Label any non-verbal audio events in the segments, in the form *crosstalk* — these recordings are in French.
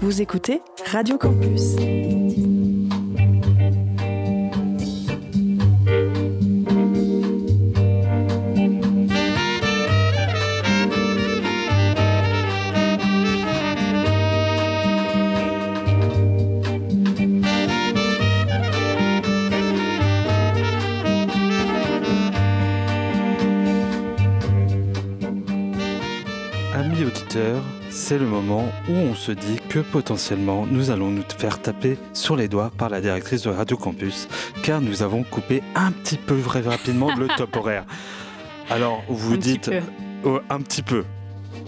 Vous écoutez Radio Campus. C'est le moment où on se dit que potentiellement nous allons nous faire taper sur les doigts par la directrice de Radio Campus, car nous avons coupé un petit peu très rapidement le top horaire. *laughs* Alors vous Un dites peu. oh, un petit peu,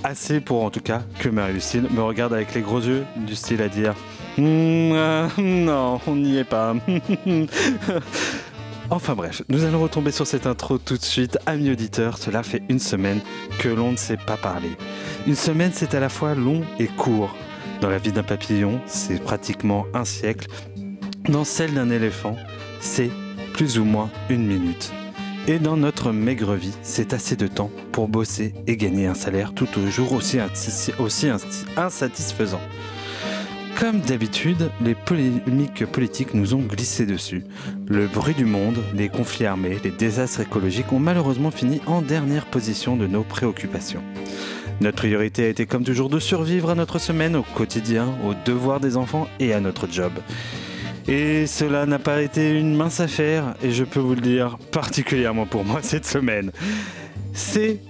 assez pour en tout cas que Marie-Lucille me regarde avec les gros yeux du style à dire Hmm, euh, non, on n'y est pas. *laughs* Enfin bref, nous allons retomber sur cette intro tout de suite. Amis auditeurs, cela fait une semaine que l'on ne s'est pas parlé. Une semaine, c'est à la fois long et court. Dans la vie d'un papillon, c'est pratiquement un siècle. Dans celle d'un éléphant, c'est plus ou moins une minute. Et dans notre maigre vie, c'est assez de temps pour bosser et gagner un salaire tout aussi, insi- aussi insatisfaisant. Comme d'habitude, les polémiques politiques nous ont glissé dessus. Le bruit du monde, les conflits armés, les désastres écologiques ont malheureusement fini en dernière position de nos préoccupations. Notre priorité a été comme toujours de survivre à notre semaine, au quotidien, aux devoirs des enfants et à notre job. Et cela n'a pas été une mince affaire, et je peux vous le dire, particulièrement pour moi cette semaine. C'est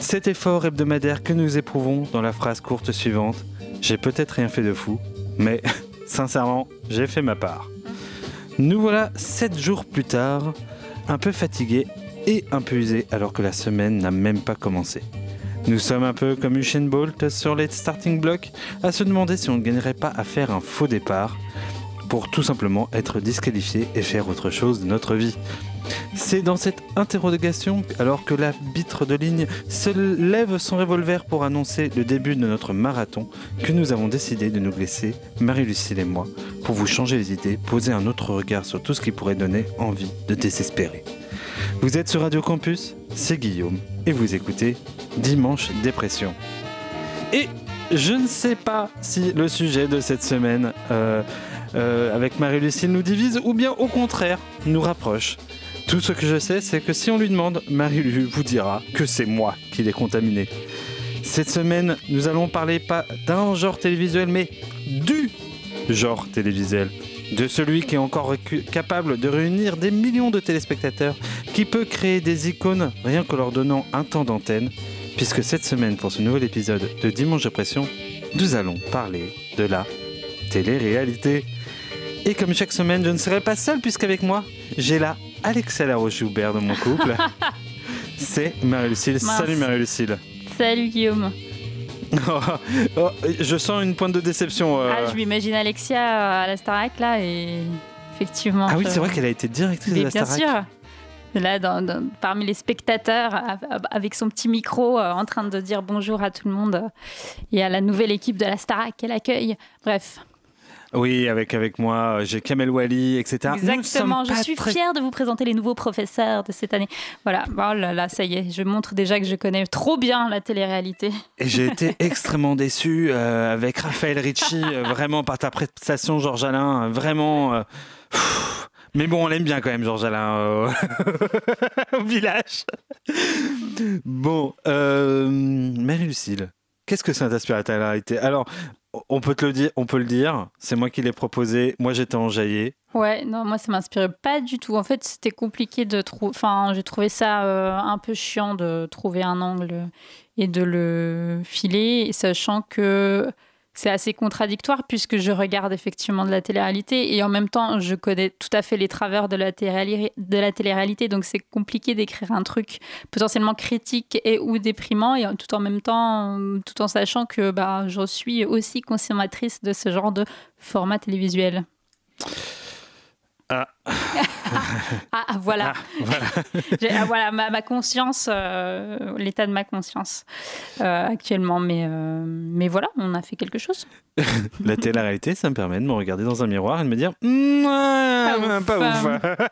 cet effort hebdomadaire que nous éprouvons dans la phrase courte suivante. J'ai peut-être rien fait de fou, mais *laughs* sincèrement, j'ai fait ma part. Nous voilà sept jours plus tard, un peu fatigués et un peu usés alors que la semaine n'a même pas commencé. Nous sommes un peu comme Usain Bolt sur les starting blocks, à se demander si on ne gagnerait pas à faire un faux départ pour tout simplement être disqualifié et faire autre chose de notre vie. C'est dans cette interrogation, alors que l'arbitre de ligne se lève son revolver pour annoncer le début de notre marathon, que nous avons décidé de nous laisser, Marie-Lucille et moi, pour vous changer les idées, poser un autre regard sur tout ce qui pourrait donner envie de désespérer. Vous êtes sur Radio Campus, c'est Guillaume, et vous écoutez Dimanche Dépression. Et je ne sais pas si le sujet de cette semaine euh, euh, avec Marie-Lucille nous divise ou bien au contraire nous rapproche. Tout ce que je sais, c'est que si on lui demande, Marie-Lu vous dira que c'est moi qui l'ai contaminé. Cette semaine, nous allons parler pas d'un genre télévisuel, mais du genre télévisuel. De celui qui est encore capable de réunir des millions de téléspectateurs, qui peut créer des icônes rien que leur donnant un temps d'antenne, puisque cette semaine, pour ce nouvel épisode de Dimanche de Pression, nous allons parler de la télé-réalité. Et comme chaque semaine, je ne serai pas seul, puisqu'avec moi, j'ai là Alexa Laroche-Joubert de mon couple. *laughs* C'est Marie-Lucille. Salut Marie-Lucille. Salut Guillaume. *laughs* Oh, je sens une pointe de déception. euh. Ah, je m'imagine Alexia euh, à la Starac là et effectivement. Ah oui, c'est vrai qu'elle a été directrice de la bien Starac. sûr. Là, dans- dans- parmi les spectateurs, avec son petit micro, euh, en train de dire bonjour à tout le monde euh, et à la nouvelle équipe de la Starac qu'elle accueille. Bref, Oui, avec, avec moi, euh, j'ai Kamel Wally, etc. Exactement. Je suis très- fière de vous présenter les nouveaux professeurs de cette année. Voilà. Oh là là, ça y est, je montre déjà que je connais trop bien la télé-réalité. Et j'ai été *laughs* extrêmement déçu euh, avec Raphaël Ricci, euh, vraiment par ta prestation, Georges Alain, vraiment. euh, pff. mais bon, on l'aime bien quand même, Georges Alain, euh, *laughs* au village. Bon, Marie-Lucille, qu'est-ce que ça t'inspire la télé-réalité? Alors, on peut te le dire, on peut le dire. C'est moi qui l'ai proposé. Moi, j'étais enjaillé. Ouais, non, moi ça m'inspirait pas du tout. En fait, c'était compliqué de trouver. Enfin, j'ai trouvé ça euh, un peu chiant de trouver un angle et de le filer, sachant que c'est assez contradictoire puisque je regarde effectivement de la télé-réalité et en même temps je connais tout à fait les travers de la télé-réalité, donc c'est compliqué d'écrire un truc potentiellement critique et ou déprimant et tout en même temps, tout en sachant que bah, je suis aussi consommatrice de ce genre de format télévisuel. Ah. Ah, voilà. Ah, voilà. *laughs* J'ai- ah, voilà ma, ma conscience, euh, l'état de ma conscience euh, actuellement. Mais, euh, mais voilà, on a fait quelque chose. *laughs* La télé-réalité, ça me permet de me regarder dans un miroir et de me dire Mm, ouf. pas ouf. *laughs*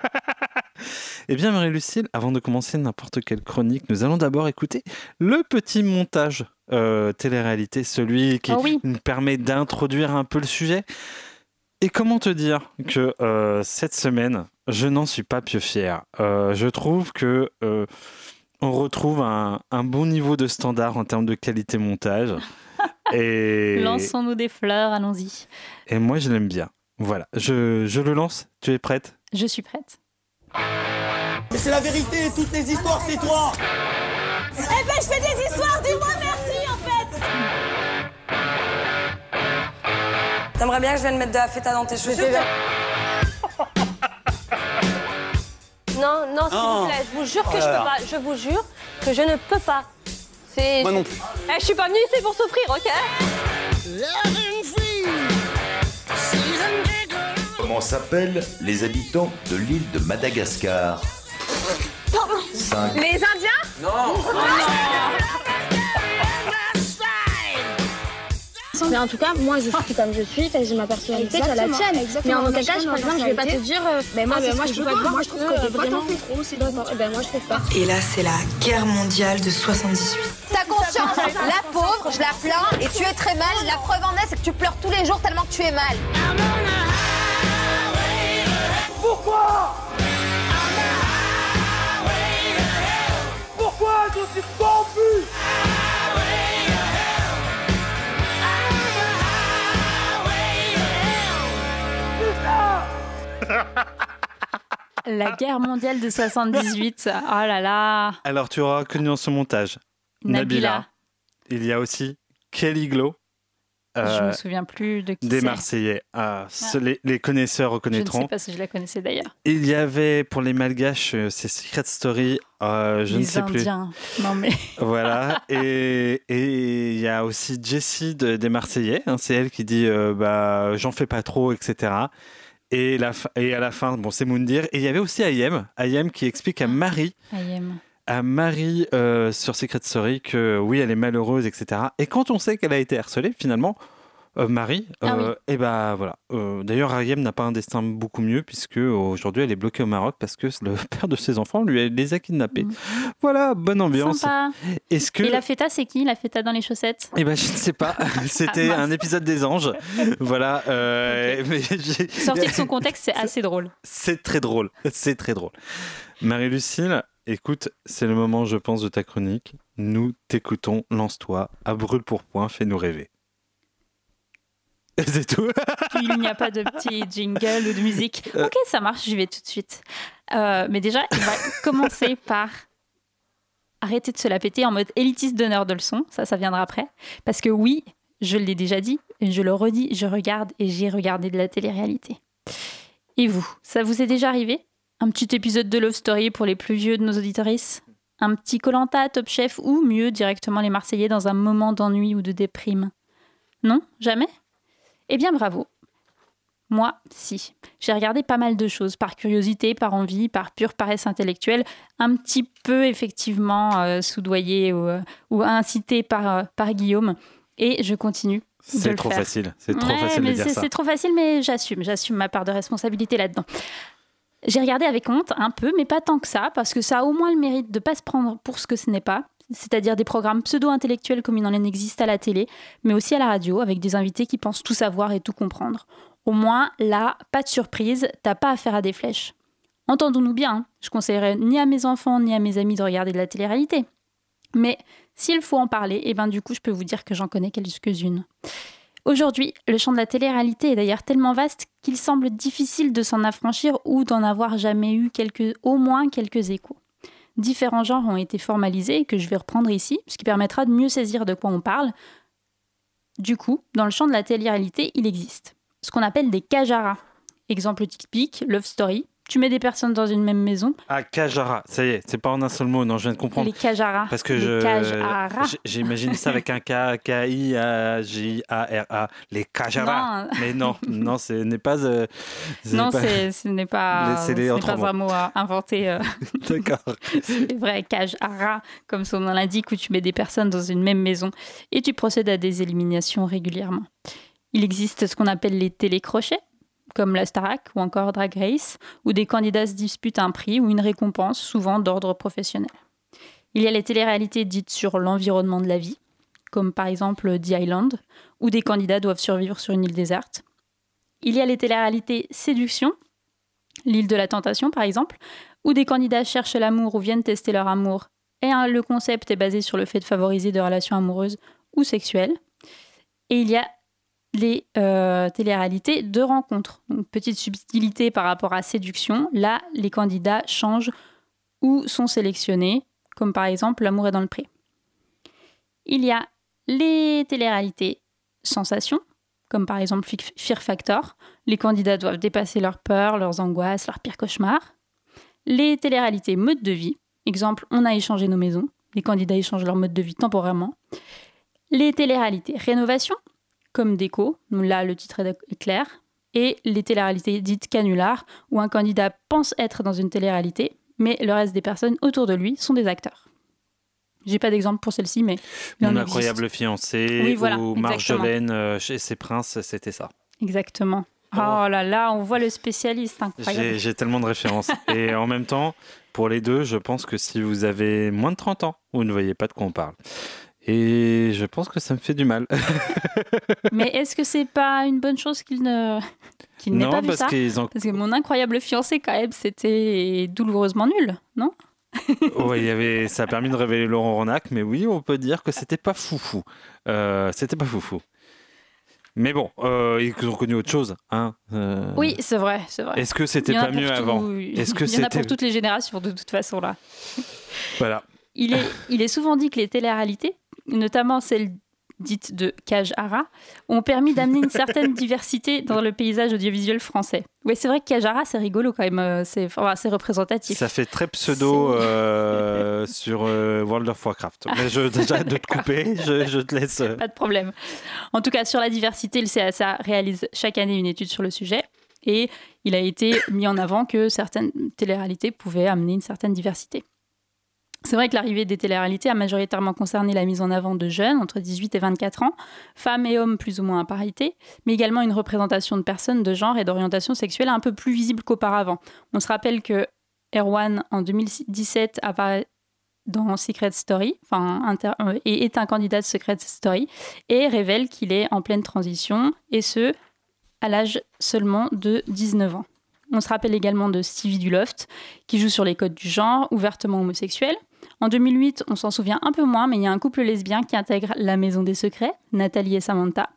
Eh bien, Marie-Lucille, avant de commencer n'importe quelle chronique, nous allons d'abord écouter le petit montage euh, télé-réalité, celui qui Oh oui. nous permet d'introduire un peu le sujet. Et comment te dire que euh, cette semaine, je n'en suis pas plus fier. Euh, je trouve que euh, on retrouve un, un bon niveau de standard en termes de qualité montage. *laughs* Et, Lançons-nous des fleurs, allons-y. et moi, je l'aime bien. Voilà, je, je le lance. Tu es prête? Je suis prête. Mais c'est la vérité, toutes les histoires, c'est toi Eh ben, je fais des histoires, dis-moi merci T'aimerais bien que je vienne mettre de la feta dans tes chaussures *laughs* Non, non, s'il vous plaît, je vous jure que Oh je là peux là. pas. Je vous jure que je ne peux pas. C'est. Moi non plus. Eh, je suis pas venue ici pour souffrir, ok Comment s'appellent les habitants de l'île de Madagascar? 5. Les Indiens? Mais en tout cas, moi je suis comme je suis, j'ai ma personnalité, tu as la tienne. Mais en aucun cas, je, par exemple, je vais pas te dire, euh, ben moi, moi je peux pas te voir, moi je trouve que vraiment. D'accord, eh ben moi je trouve pas. Et là, c'est la guerre mondiale de 78. Ta conscience, la pauvre, je la plains et tu es très mal. La preuve en est, c'est que tu pleures tous les jours tellement que tu es mal. Pourquoi? Pourquoi je suis corrompu La guerre mondiale de 78. Oh là là. Alors, tu auras connu dans ce montage Nabila. Il y a aussi Kelly Glow. Je euh, me souviens plus de qui des. Marseillais. Ah, ce- les, les connaisseurs Je ne reconnaîtront. sais pas si je la connaissais d'ailleurs. Il y avait pour les Malgaches, euh, c'est Secret Story, euh, je Les ne sais plus. Indiens. Non mais. *laughs* Voilà. Et et il y a aussi Jessie de- des Marseillais. hein, c'est elle qui dit euh, bah, j'en fais pas trop, etc. Et, la fin- et à la fin, bon, c'est Moundir. Et il y avait aussi Ayem, Ayem qui explique à Marie, I am. à Marie euh, sur Secret Story que oui, elle est malheureuse, etc. Et quand on sait qu'elle a été harcelée, finalement, euh, Marie, Ah oui. et ben voilà. Euh, D'ailleurs, Ayem n'a pas un destin beaucoup mieux puisque aujourd'hui, elle est bloquée au Maroc parce que le *laughs* père de ses enfants lui les a kidnappés. Mhm. Voilà, bonne ambiance. Sympa. Est-ce que Et la feta, c'est qui La feta dans les chaussettes? Eh ben, je ne sais pas. *laughs* *laughs* C'était Ah, un épisode des anges. Voilà. euh, mais Sorti de son contexte, c'est assez drôle. C'est très drôle. C'est très drôle. Marie-Lucille, écoute, c'est le moment, je pense, de ta chronique. Nous t'écoutons. Lance-toi. À brûle pour point, fais-nous rêver. *laughs* C'est tout. Il n'y a pas de petit jingle ou de musique. Euh. Ok, ça marche, j'y vais tout de suite. Euh, mais déjà, il va *laughs* commencer par arrêter de se la péter en mode élitiste donneur de leçons. Ça, ça viendra après. Parce que oui, je l'ai déjà dit, et je le redis, je regarde et j'ai regardé de la télé-réalité. Et vous, ça vous est déjà arrivé? Un petit épisode de Love Story pour les plus vieux de nos auditorices? Un petit Colanta, Top Chef ou mieux directement les Marseillais dans un moment d'ennui ou de déprime? Non? Jamais? Eh bien bravo. Moi, si. J'ai regardé pas mal de choses, par curiosité, par envie, par pure paresse intellectuelle, un petit peu effectivement euh, soudoyé ou, euh, ou incité par, euh, par Guillaume. Et je continue. de C'est trop faire. facile. C'est trop Ouais, facile de mais dire c'est- ça. C'est trop facile, mais j'assume. J'assume ma part de responsabilité là-dedans. J'ai regardé avec honte un peu, mais pas tant que ça, parce que ça a au moins le mérite de pas se prendre pour ce que ce n'est pas, c'est-à-dire des programmes pseudo-intellectuels comme il en existe à la télé, mais aussi à la radio, avec des invités qui pensent tout savoir et tout comprendre. Au moins, là, pas de surprise, t'as pas affaire à des flèches. Entendons-nous bien, hein, je conseillerais ni à mes enfants ni à mes amis de regarder de la télé-réalité. Mais s'il faut en parler, eh ben du coup, je peux vous dire que j'en connais quelques-unes. Aujourd'hui, le champ de la télé-réalité est d'ailleurs tellement vaste qu'il semble difficile de s'en affranchir ou d'en avoir jamais eu quelques, au moins quelques échos. Différents genres ont été formalisés que je vais reprendre ici, ce qui permettra de mieux saisir de quoi on parle. Du coup, dans le champ de la télé-réalité, il existe ce qu'on appelle des cajaras. Exemple typique, Love Story. Tu mets des personnes dans une même maison, Ah, Kajara. Ça y est, c'est pas en un seul mot. Non, je viens de comprendre. les cajaras. Parce que les je, j'imagine ça avec un K, K-I-A-J-A-R-A, les Kajara. Non. Mais non, non, ce n'est pas. euh, ce Non, pas- ce n'est pas, *laughs* C'est un mot à inventer. euh, *laughs* D'accord. *laughs* C'est vrai, rats, comme son nom l'indique, où tu mets des personnes dans une même maison et tu procèdes à des éliminations régulièrement. Il existe ce qu'on appelle les télécrochets. Comme la Starac ou encore Drag Race, où des candidats se disputent un prix ou une récompense, souvent d'ordre professionnel. Il y a les téléréalités dites sur l'environnement de la vie, comme par exemple The Island, où des candidats doivent survivre sur une île déserte. Il y a les téléréalités séduction, l'île de la tentation par exemple, où des candidats cherchent l'amour ou viennent tester leur amour, et le concept est basé sur le fait de favoriser des relations amoureuses ou sexuelles. Et il y a les euh, téléréalités de rencontre. petite subtilité par rapport à séduction, là les candidats changent ou sont sélectionnés, comme par exemple L'amour est dans le pré. Il y a les téléréalités sensations, comme par exemple Fear Factor. Les candidats doivent dépasser leurs peurs, leurs angoisses, leurs pires cauchemars. Les téléréalités mode de vie, exemple On a échangé nos maisons. Les candidats échangent leur mode de vie temporairement. Les téléréalités rénovation, comme déco, là le titre est clair. Et les téléréalités dites canulars, où un candidat pense être dans une téléréalité, mais le reste des personnes autour de lui sont des acteurs. J'ai pas d'exemple pour celle-ci, mais. Mon incroyable fiancé ou Marjolaine euh, chez ses princes, c'était ça. Exactement. Oh. là là, on voit le spécialiste. J'ai tellement de références. Et en même temps, pour les deux, je pense que si vous avez moins de 30 ans, vous ne voyez pas de quoi on parle. Et je pense que ça me fait du mal. *laughs* Mais est-ce que c'est pas une bonne chose qu'il ne qu'il n'ait pas vu ça Parce que mon incroyable fiancé, quand même, c'était douloureusement nul, non *laughs* oui, il y avait, ça a permis de révéler Laurent Ronac, mais oui, on peut dire que c'était pas foufou. Euh, c'était pas foufou. Mais bon, euh, ils ont connu autre chose. Hein euh. Oui, c'est vrai, c'est vrai. Est-ce que c'était pas mieux avant Est-ce que Il y en a pour toutes les générations, de toute façon, là. Voilà. Il est, il est souvent dit que les télé-réalités, notamment celles dites de Kajara, ont permis d'amener une certaine *laughs* diversité dans le paysage audiovisuel français. Oui, c'est vrai que Kajara, c'est rigolo quand même, euh, c'est assez représentatif. Ça fait très pseudo euh, *laughs* sur euh, World of Warcraft. Mais je, déjà de te couper, je, te laisse. Pas de problème. En tout cas, sur la diversité, le CSA réalise chaque année une étude sur le sujet. Et il a été mis en avant que certaines téléréalités pouvaient amener une certaine diversité. C'est vrai que l'arrivée des téléréalités a majoritairement concerné la mise en avant de jeunes entre 18 et 24 ans, femmes et hommes plus ou moins à parité, mais également une représentation de personnes de genre et d'orientation sexuelle un peu plus visible qu'auparavant. On se rappelle que Erwan, en 2017, apparaît dans Secret Story, enfin, euh, et est un candidat de Secret Story, et révèle qu'il est en pleine transition, et ce, à l'âge seulement de 19 ans. On se rappelle également de Stevie Duloft, qui joue sur les codes du genre, ouvertement homosexuel. En 2008, on s'en souvient un peu moins, mais il y a un couple lesbien qui intègre la Maison des Secrets, Nathalie et Samantha.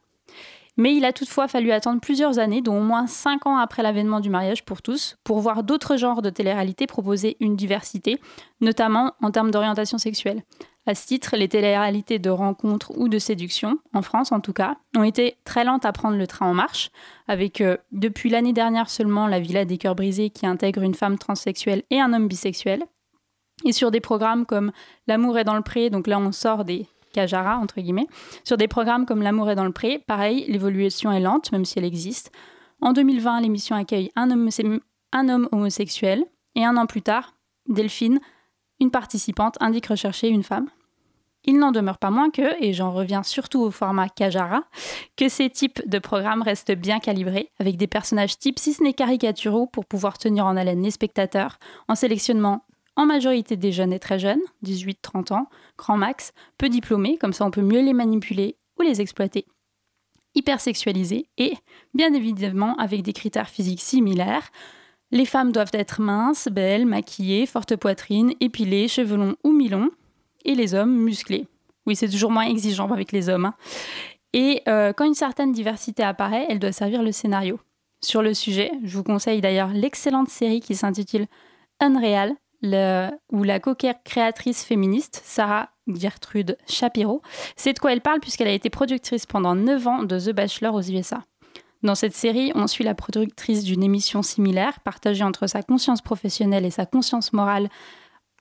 Mais il a toutefois fallu attendre plusieurs années, dont au moins cinq ans après l'avènement du mariage pour tous, pour voir d'autres genres de télé-réalité proposer une diversité, notamment en termes d'orientation sexuelle. À ce titre, les télé-réalités de rencontre ou de séduction, en France en tout cas, ont été très lentes à prendre le train en marche, avec euh, depuis l'année dernière seulement la Villa des Cœurs Brisés qui intègre une femme transsexuelle et un homme bisexuel, et sur des programmes comme L'amour est dans le pré, donc là on sort des Kajara, entre guillemets. Sur des programmes comme L'amour est dans le pré, pareil, l'évolution est lente, même si elle existe. En 2020, l'émission accueille un homme, homosexuel, et un an plus tard, Delphine, une participante, indique rechercher une femme. Il n'en demeure pas moins que, et j'en reviens surtout au format Kajara, que ces types de programmes restent bien calibrés, avec des personnages types, si ce n'est caricaturaux, pour pouvoir tenir en haleine les spectateurs, en sélectionnant en majorité des jeunes et très jeunes, 18-30 ans, grand max, peu diplômés, comme ça on peut mieux les manipuler ou les exploiter, hypersexualisés et, bien évidemment, avec des critères physiques similaires. Les femmes doivent être minces, belles, maquillées, forte poitrine, épilées, cheveux longs ou mi-longs, et les hommes musclés. Oui, c'est toujours moins exigeant avec les hommes. Hein. Et euh, quand une certaine diversité apparaît, elle doit servir le scénario. Sur le sujet, je vous conseille d'ailleurs l'excellente série qui s'intitule Unreal, où la co-créatrice féministe, Sarah Gertrude Shapiro, sait de quoi elle parle puisqu'elle a été productrice pendant 9 ans de The Bachelor aux USA. Dans cette série, on suit la productrice d'une émission similaire, partagée entre sa conscience professionnelle et sa conscience morale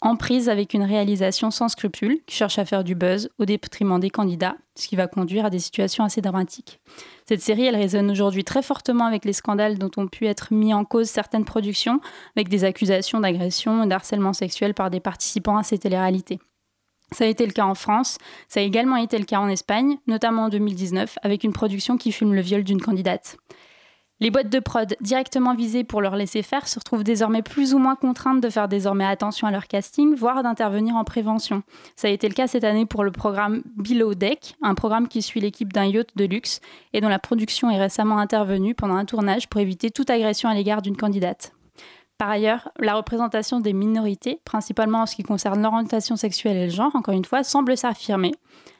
en prise avec une réalisation sans scrupules, qui cherche à faire du buzz au détriment des candidats, ce qui va conduire à des situations assez dramatiques. Cette série, elle résonne aujourd'hui très fortement avec les scandales dont ont pu être mis en cause certaines productions, avec des accusations d'agression et d'harcèlement sexuel par des participants à ces téléréalités. Ça a été le cas en France, ça a également été le cas en Espagne, notamment en 2019, avec une production qui filme le viol d'une candidate. Les boîtes de prod directement visées pour leur laisser faire se retrouvent désormais plus ou moins contraintes de faire désormais attention à leur casting, voire d'intervenir en prévention. Ça a été le cas cette année pour le programme Below Deck, un programme qui suit l'équipe d'un yacht de luxe et dont la production est récemment intervenue pendant un tournage pour éviter toute agression à l'égard d'une candidate. Par ailleurs, la représentation des minorités, principalement en ce qui concerne l'orientation sexuelle et le genre, encore une fois, semble s'affirmer,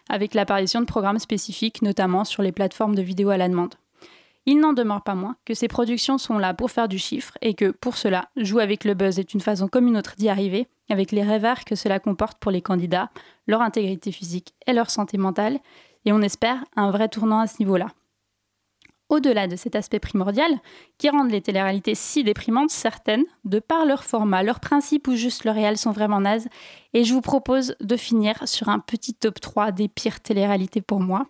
avec l'apparition de programmes spécifiques, notamment sur les plateformes de vidéo à la demande. Il n'en demeure pas moins que ces productions sont là pour faire du chiffre et que, pour cela, jouer avec le buzz est une façon comme une autre d'y arriver, avec les revers que cela comporte pour les candidats, leur intégrité physique et leur santé mentale, et on espère un vrai tournant à ce niveau-là au-delà de cet aspect primordial, qui rendent les téléréalités si déprimantes, certaines, de par leur format, leur principe ou juste le réel sont vraiment nazes. Et je vous propose de finir sur un petit top 3 des pires téléréalités pour moi.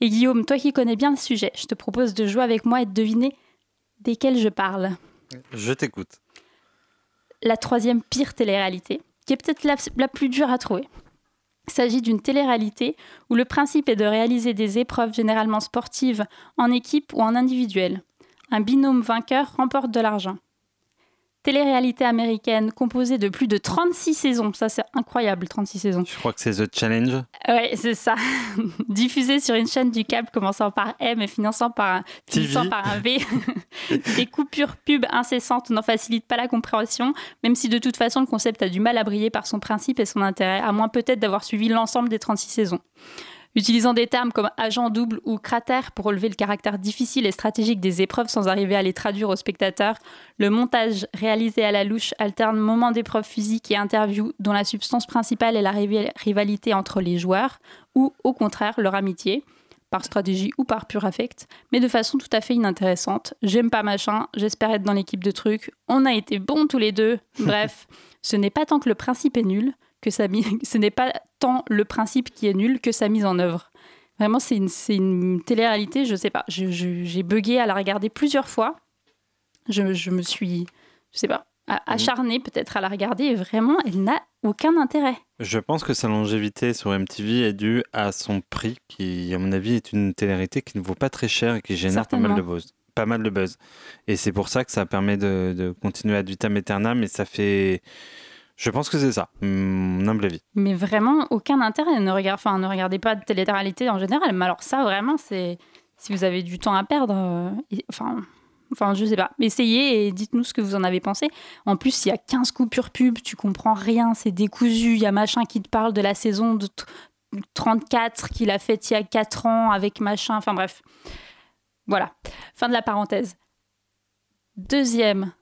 Et Guillaume, toi qui connais bien le sujet, je te propose de jouer avec moi et de deviner desquels je parle. Je t'écoute. La troisième pire téléréalité, qui est peut-être la plus dure à trouver. Il s'agit d'une télé-réalité où le principe est de réaliser des épreuves généralement sportives en équipe ou en individuel. Un binôme vainqueur remporte de l'argent télé-réalité américaine composée de plus de 36 saisons. Ça, c'est incroyable, 36 saisons. Je crois que c'est The Challenge. Oui, c'est ça. *laughs* Diffusée sur une chaîne du câble commençant par M et finissant par un, finissant par un V. *laughs* Des coupures pub incessantes n'en facilitent pas la compréhension, même si de toute façon, le concept a du mal à briller par son principe et son intérêt, à moins peut-être d'avoir suivi l'ensemble des 36 saisons. Utilisant des termes comme agent double ou cratère pour relever le caractère difficile et stratégique des épreuves sans arriver à les traduire aux spectateurs, le montage réalisé à la louche alterne moments d'épreuves physiques et interviews dont la substance principale est la rivalité entre les joueurs ou au contraire leur amitié par stratégie ou par pur affect, mais de façon tout à fait inintéressante. J'aime pas machin, j'espère être dans l'équipe de trucs, on a été bons tous les deux. *laughs* Bref, ce n'est pas tant que le principe est nul, que ça *laughs* ce n'est pas tant le principe qui est nul que sa mise en œuvre. Vraiment, c'est une, une télé-réalité, je sais pas. J'ai bugué à la regarder plusieurs fois. Je, je me suis, je sais pas, mhm. acharnée peut-être à la regarder et vraiment, elle n'a aucun intérêt. Je pense que sa longévité sur MTV est due à son prix, qui, à mon avis, est une télé-réalité qui ne vaut pas très cher et qui génère pas mal de buzz. Pas mal de buzz. Et c'est pour ça que ça permet de, de continuer à vitam aeternam et ça fait je pense que c'est ça, mon humble avis. Mais vraiment, aucun intérêt. Ne, ne regardez pas de télé en général. Mais alors ça, vraiment, c'est... Si vous avez du temps à perdre, euh, enfin... Enfin, je sais pas. Essayez et dites-nous ce que vous en avez pensé. En plus, il y a 15 coupures pub, tu comprends rien, c'est décousu. Il y a machin qui te parle de la saison de 34 qu'il a faite il y a 4 ans avec machin. Enfin, bref. Voilà. Fin de la parenthèse. Deuxième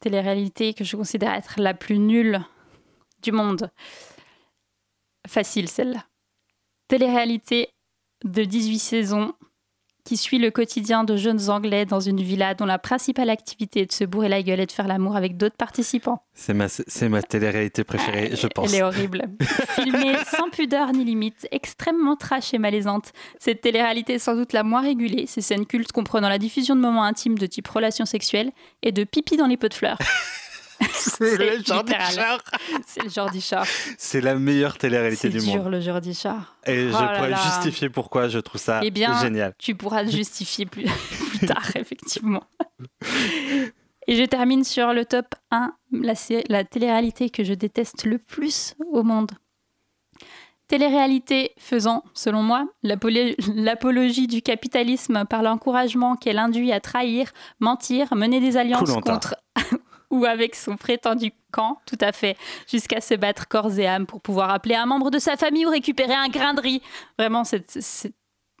télé-réalité que je considère être la plus nulle du monde. Facile celle-là. Télé-réalité de 18 saisons qui suit le quotidien de jeunes Anglais dans une villa dont la principale activité est de se bourrer la gueule et de faire l'amour avec d'autres participants. C'est ma, c'est ma télé-réalité préférée, je pense. Elle est horrible. Filmée *laughs* sans pudeur ni limite, extrêmement trash et malaisante. Cette télé-réalité est sans doute la moins régulée, ces scènes cultes comprenant la diffusion de moments intimes de type relations sexuelles et de pipi dans les pots de fleurs. *laughs* C'est le Jordi Char. C'est le Jordi Char. C'est la meilleure télé-réalité du monde. C'est dur le Jordi Char. Et je oh pourrais justifier pourquoi je trouve ça eh bien, génial. Tu pourras le justifier plus, *laughs* tard, effectivement. Et je termine sur le top 1, la, la télé-réalité que je déteste le plus au monde. Télé-réalité faisant, selon moi, l'apologie du capitalisme par l'encouragement qu'elle induit à trahir, mentir, mener des alliances contre ou avec son prétendu camp, tout à fait, jusqu'à se battre corps et âme pour pouvoir appeler un membre de sa famille ou récupérer un grain de riz. Vraiment, c'est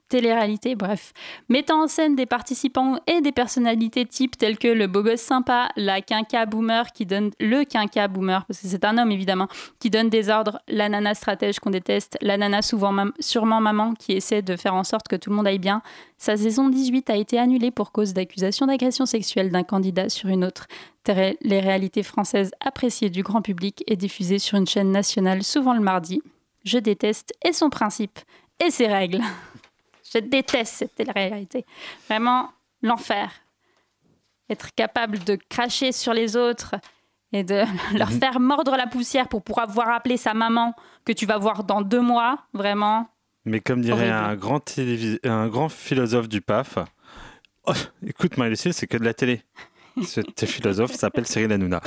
télé-réalité, bref. Mettant en scène des participants et des personnalités types telles que le beau gosse sympa, la quinca boomer qui donne le quinca boomer, parce que c'est un homme évidemment, qui donne des ordres, la nana stratège qu'on déteste, la nana souvent sûrement maman qui essaie de faire en sorte que tout le monde aille bien. Sa saison 18 a été annulée pour cause d'accusation d'agression sexuelle d'un candidat sur une autre. Les réalités françaises appréciées du grand public et diffusées sur une chaîne nationale souvent le mardi. Je déteste et son principe et ses règles. Je déteste cette télé-réalité. Vraiment, l'enfer. Être capable de cracher sur les autres et de *laughs* leur mhm. faire mordre la poussière pour pouvoir voir appeler sa maman que tu vas voir dans deux mois, vraiment. Mais comme dirait un grand, un grand philosophe du PAF, Oh, écoute, Marie-Lucille, c'est que de la télé. Tes philosophe s'appelle Cyril Hanouna.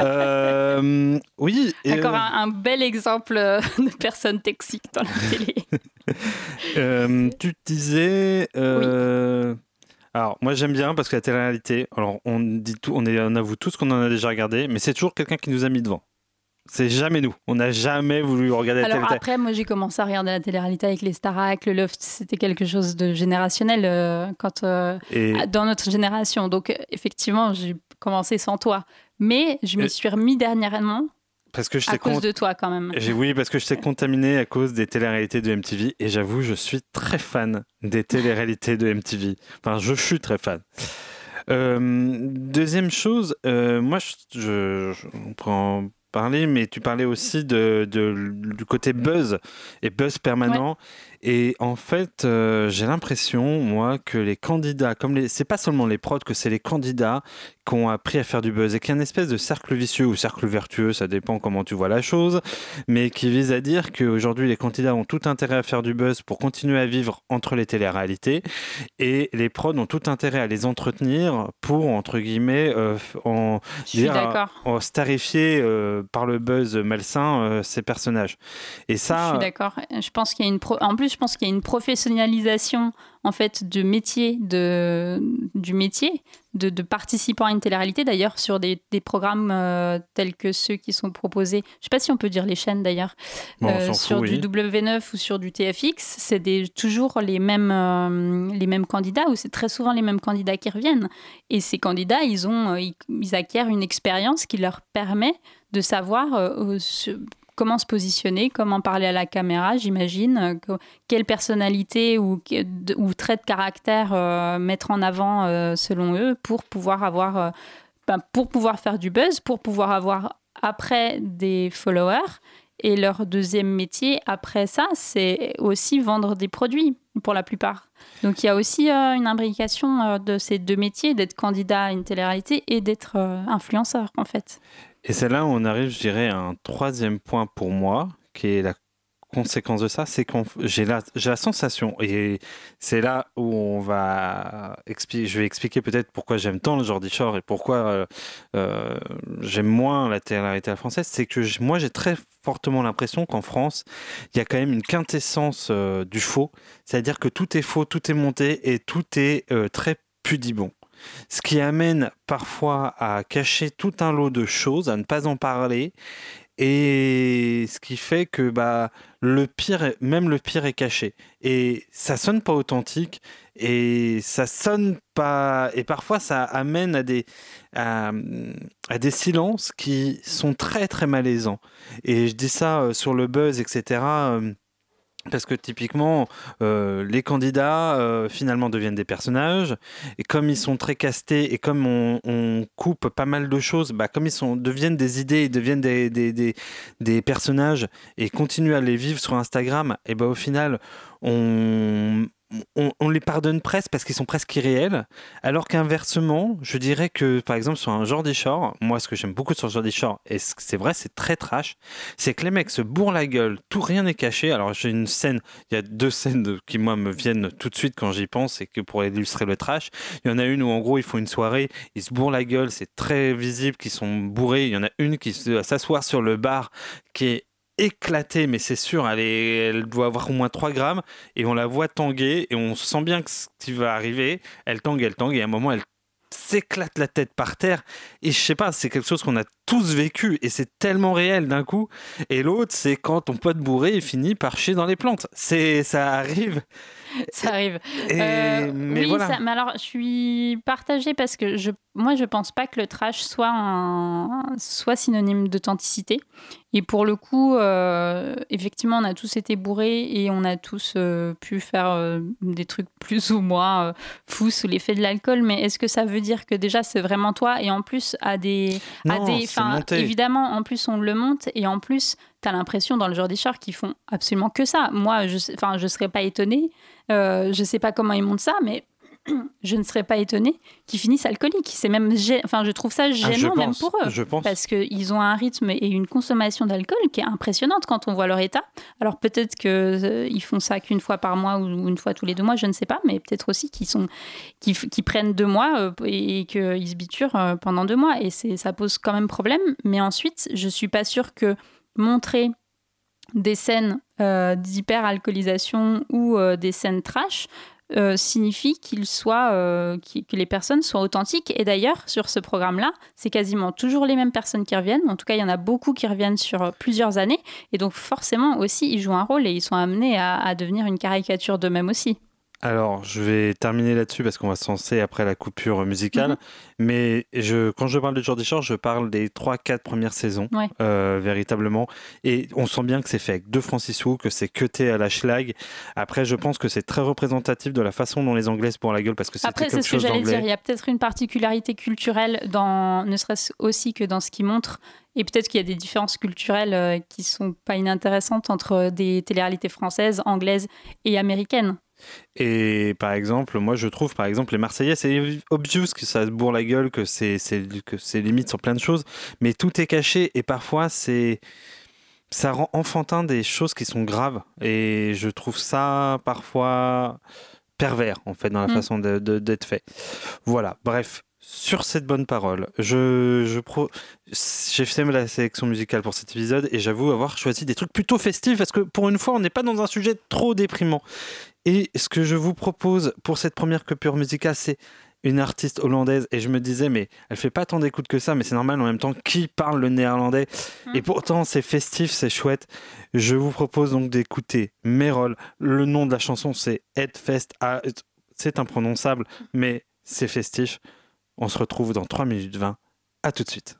Euh, oui. Encore un, un, bel exemple de personne toxique dans la télé. *laughs* euh, tu disais. Euh, alors, moi, j'aime bien parce que la télé-réalité, alors on, dit tout, on, est, on avoue tous qu'on en a déjà regardé, mais c'est toujours quelqu'un qui nous a mis devant. C'est jamais nous. On n'a jamais voulu regarder la télé. Alors après, moi, j'ai commencé à regarder la télé-réalité avec les Starac, le Loft. C'était quelque chose de générationnel euh, quand, euh, dans notre génération. Donc, effectivement, j'ai commencé sans toi. Mais je me suis remis dernièrement parce que je à cause de toi quand même. Oui, parce que je t'ai contaminé à cause des téléréalités de MTV et j'avoue, je suis très fan des téléréalités de MTV. Enfin, je suis très fan. Euh, deuxième chose, moi, je, je, on prend parler, mais tu parlais aussi de, du côté buzz et buzz permanent. Et en fait, euh, j'ai l'impression, moi, que les candidats, comme les, c'est pas seulement les prods, que c'est les candidats qui ont appris à faire du buzz et qu'il y a une espèce de cercle vicieux ou cercle vertueux, ça dépend comment tu vois la chose, mais qui vise à dire qu'aujourd'hui, les candidats ont tout intérêt à faire du buzz pour continuer à vivre entre les téléréalités et les prods ont tout intérêt à les entretenir pour, entre guillemets, euh, en, dire, en starifier euh, par le buzz malsain ces personnages. Et ça. Je suis d'accord. Je pense qu'il y a une. Pro... En plus, je pense qu'il y a une professionnalisation en fait du métier de du métier de, de participants à une télé-réalité d'ailleurs sur des, des programmes euh, tels que ceux qui sont proposés je sais pas si on peut dire les chaînes d'ailleurs euh, sur fout, du oui. W9 ou sur du TFX c'est toujours les mêmes euh, les mêmes candidats ou c'est très souvent les mêmes candidats qui reviennent et ces candidats ils ont ils, ils, acquièrent une expérience qui leur permet de savoir comment se positionner, comment parler à la caméra, j'imagine, euh, quelle personnalité ou, ou trait de caractère euh, mettre en avant euh, selon eux pour pouvoir avoir, ben, pour pouvoir faire du buzz, pour pouvoir avoir après des followers. Et leur deuxième métier après ça, c'est aussi vendre des produits pour la plupart. Donc il y a aussi une imbrication de ces deux métiers, d'être candidat à une télé-réalité et d'être influenceur en fait. Et c'est là où on arrive, je dirais, à un troisième point pour moi, qui est la conséquence de ça, c'est que j'ai la, sensation, et c'est là où on va expliquer, je vais expliquer peut-être pourquoi j'aime tant le Jordi Shore et pourquoi euh, euh, j'aime moins la télé-réalité française, c'est que moi j'ai très fortement l'impression qu'en France, il y a quand même une quintessence euh, du faux, c'est-à-dire que tout est faux, tout est monté et tout est très pudibond. Ce qui amène parfois à cacher tout un lot de choses, à ne pas en parler et ce qui fait que bah le pire même le pire est caché. Et ça sonne pas authentique et ça sonne pas et parfois ça amène à des à, des silences qui sont très très malaisants. Et je dis ça euh, sur le buzz etc parce que typiquement, euh, les candidats euh, finalement deviennent des personnages, et comme ils sont très castés, et comme on, coupe pas mal de choses, bah, comme ils sont, deviennent des idées, ils deviennent des, des, des, des personnages, et continuent à les vivre sur Instagram, et bah, au final, on, on, les pardonne presque parce qu'ils sont presque irréels, alors qu'inversement, je dirais que par exemple sur un Jordi Shore, moi ce que j'aime beaucoup sur Jordi Shore, et c'est vrai, c'est très trash, c'est que les mecs se bourrent la gueule, tout rien n'est caché. Alors j'ai une scène, il y a deux scènes qui moi me viennent tout de suite quand j'y pense, et que pour illustrer le trash, il y en a une où en gros ils font une soirée, ils se bourrent la gueule, c'est très visible qu'ils sont bourrés. Il y en a une qui s'asseoir sur le bar qui est éclatée, mais c'est sûr, elle, doit avoir au moins 3 grammes, et on la voit tanguer, et on sent bien que ce qui va arriver, elle tangue, elle tangue, et à un moment, elle s'éclate la tête par terre, et je sais pas, c'est quelque chose qu'on a tous vécu, et c'est tellement réel d'un coup, et l'autre, c'est quand ton pote bourré finit par chier dans les plantes. C'est, ça arrive. *laughs* Ça arrive. Et, euh, mais oui, voilà. ça- mais alors je suis partagée parce que je, moi je pense pas que le trash soit, un, soit synonyme d'authenticité. Et pour le coup, euh, effectivement, on a tous été bourrés et on a tous euh, pu faire des trucs plus ou moins fous sous l'effet de l'alcool. Mais est-ce que ça veut dire que déjà c'est vraiment toi? Et en plus, à des. à Non, des enfin, monté. évidemment, en plus, on le monte et en plus, tu as l'impression dans le genre des chars qu'ils font absolument que ça. Moi, je ne je serais pas étonnée. Euh, je sais pas comment ils montent ça, mais *clears throat* je ne serais pas étonnée qu'ils finissent alcooliques. C'est même, enfin, je trouve ça Ah, gênant même pour eux, je pense. parce qu'ils ont un rythme et une consommation d'alcool qui est impressionnante quand on voit leur état. Alors peut-être que euh, ils font ça qu'une fois par mois ou une fois tous les deux mois, je ne sais pas, mais peut-être aussi qu'ils sont, qu'ils, qu'ils prennent deux mois euh, et qu'ils se biturent euh, pendant deux mois, et c'est, ça pose quand même problème. Mais ensuite, je suis pas sûre que montrer des scènes euh, d'hyper-alcoolisation ou euh, des scènes trash euh, signifie qu'il soit, que les personnes soient authentiques. Et d'ailleurs, sur ce programme-là, c'est quasiment toujours les mêmes personnes qui reviennent. En tout cas, il y en a beaucoup qui reviennent sur plusieurs années. Et donc, forcément, aussi, ils jouent un rôle et ils sont amenés à devenir une caricature d'eux-mêmes aussi. Alors, je vais terminer là-dessus parce qu'on va se lancer après la coupure musicale. Mhm. Mais je, quand je parle de Jordi Shore, je parle des 3-4 premières saisons, Ouais. euh, véritablement. Et on sent bien que c'est fait avec deux Francis Wu, que c'est cuté à la schlag. Après, je pense que c'est très représentatif de la façon dont les Anglais se bourrent la gueule parce que c'était Après, c'est ce que j'allais dire. Il y a peut-être une particularité culturelle, dans, ne serait-ce aussi que dans ce qu'ils montrent. Et peut-être qu'il y a des différences culturelles euh, qui sont pas inintéressantes entre des téléréalités françaises, anglaises et américaines. Et par exemple, moi je trouve par exemple les Marseillais, c'est obvious que ça se bourre la gueule, que c'est c'est- que c'est limite sur plein de choses, mais tout est caché et parfois c'est ça rend enfantin des choses qui sont graves et je trouve ça parfois pervers en fait dans la Mm. façon d'être fait. Voilà, bref. Sur cette bonne parole, je, je pro... j'ai fait la sélection musicale pour cet épisode et j'avoue avoir choisi des trucs plutôt festifs parce que pour une fois, on n'est pas dans un sujet trop déprimant. Et ce que je vous propose pour cette première coupure musicale, c'est une artiste hollandaise. Et je me disais, mais elle fait pas tant d'écoute que ça, mais c'est normal en même temps. Qui parle le néerlandais? Et pourtant, c'est festif, c'est chouette. Je vous propose donc d'écouter Merol. Le nom de la chanson, c'est Headfest. Ah, C'est imprononçable, mais c'est festif. On se retrouve dans 3 minutes 20. À tout de suite.